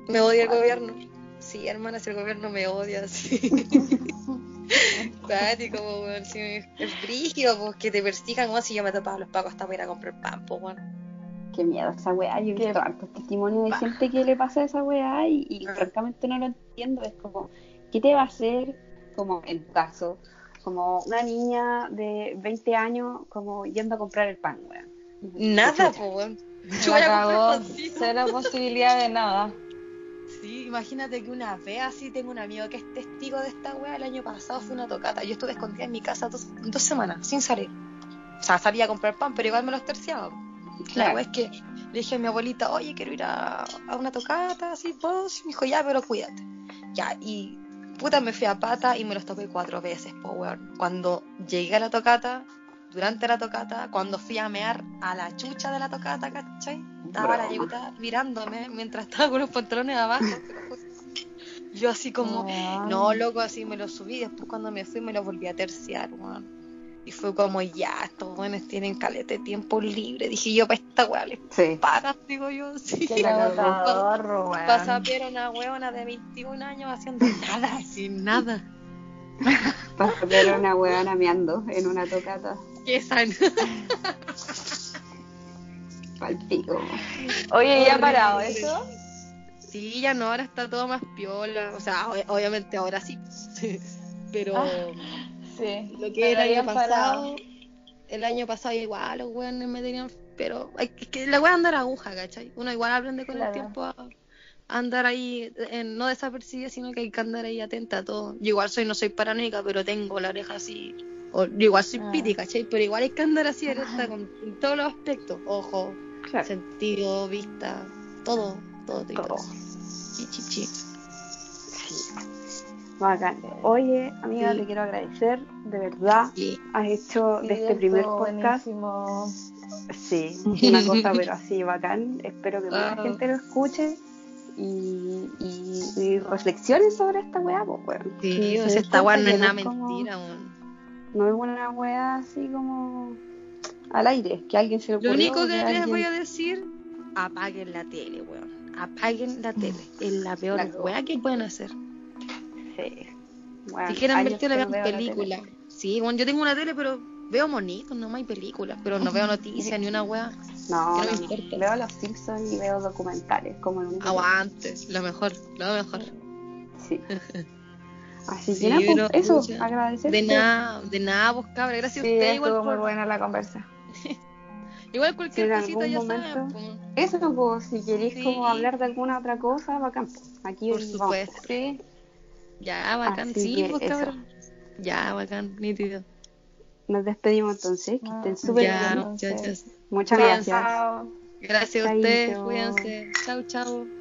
Me odia el gobierno. Sí, hermana, si el gobierno me odia, sí. <laughs> Cuático, po, weón, sí, es brígido, pues, que te persigan, weón, si yo me topaba los pagos hasta para ir a comprar pan, pues, weón. Qué miedo esa weá. Yo he visto hartos testimonios de gente que le pasa esa weá y, y Ah. francamente no lo entiendo. Es como, ¿qué te va a hacer, como en tu caso, como una niña de 20 años, como yendo a comprar el pan, weá? Nada, pues, weón. A cagó. pancito. Cero posibilidad de nada. Sí, imagínate que una vez así tengo un amigo que es testigo de esta wea. El año pasado fue una tocata. Yo estuve escondida en mi casa dos, dos semanas sin salir. O sea, salía a comprar pan, pero igual me los terciaba. La Claro. wea es que le dije a mi abuelita, oye, quiero ir a, a una tocata, así, vos. Y me dijo, ya, pero cuídate. Ya, y puta, me fui a pata y me los topé cuatro veces, po, weón. Cuando llegué a la tocata, durante la tocata, cuando fui a mear a la chucha de la tocata, ¿cachai? Estaba la yuta mirándome mientras estaba con los pantalones abajo. lo. Yo así como, Weón. no, loco, así me los subí. Después cuando me fui me los volví a terciar, weón. Y fue como, ya, estos buenos tienen calete de tiempo libre. Dije yo, para esta weá les Sí. digo yo, <laughs> sí. Qué agotador, a una huevona de 21 años haciendo nada, <laughs> sin nada. Ver a una weá nameando en una tocata. <laughs> Qué sano. Palpico. Oye, ¿ya ha parado eso? Sí, ya no, ahora está todo más piola. O sea, ob- obviamente ahora sí. Pero Ah, Sí. lo que pero era el año habían parado. pasado, el año pasado igual los weones me tenían. Pero hay que, que la wea andar aguja, ¿cachai? Uno igual aprende con Claro. el tiempo a, andar ahí, en, no desapercibida, sino que hay que andar ahí atenta a todo. Yo igual soy, no soy paranoica, pero tengo la oreja así. O, yo igual soy Ah. piti, ¿cachai? Pero igual hay que andar así alerta con, en todos los aspectos. Ojo, Claro. sentido, vista, todo, todo. te Todo. Chi, chi, chi. Sí. Bacán. Oye, amiga, Sí. te quiero agradecer, de verdad. Sí. Has hecho Sí, de este primer podcast, buenísimo. sí, una cosa, pero así bacán. Espero que mucha Wow. gente lo escuche y, y, y reflexionen sobre esta weá, pues, weón. Sí, o sea, esta weá no es nada como- mentira, weón. No es una weá así como al aire, que alguien se Lo ocurrió. único que les alguien- voy a decir, apaguen la tele, weón. Apaguen la tele. Es la peor La weá que pueden hacer. Sí. Weón, Si quieren ver tele, que vean películas. Sí, bueno, yo tengo una tele, pero veo monitos, no hay películas. Pero no veo noticias ni una weá. No, Que no me no, importa. Veo los Simpsons y veo documentales, como el único que- Aguante, lo mejor, lo mejor. Sí. <laughs> Así Sí, que nada, pues, eso, agradecer. De nada, de nada, vos cabra. Gracias Sí, a usted, igual estuvo muy por- buena la conversa. <laughs> Igual cualquier cosita ya saben. momento- pues. Eso, pues, si queréis Sí. como hablar de alguna otra cosa, bacán. Aquí Por vamos. supuesto. Sí. Ya, bacán, Así sí, pues cabrón. Ya, bacán, nítido. Nos despedimos entonces, que Ah, estén súper Ya, bien. Muchas Cuídense. gracias. Chao. Gracias a ustedes, cuídense. Chau, chau.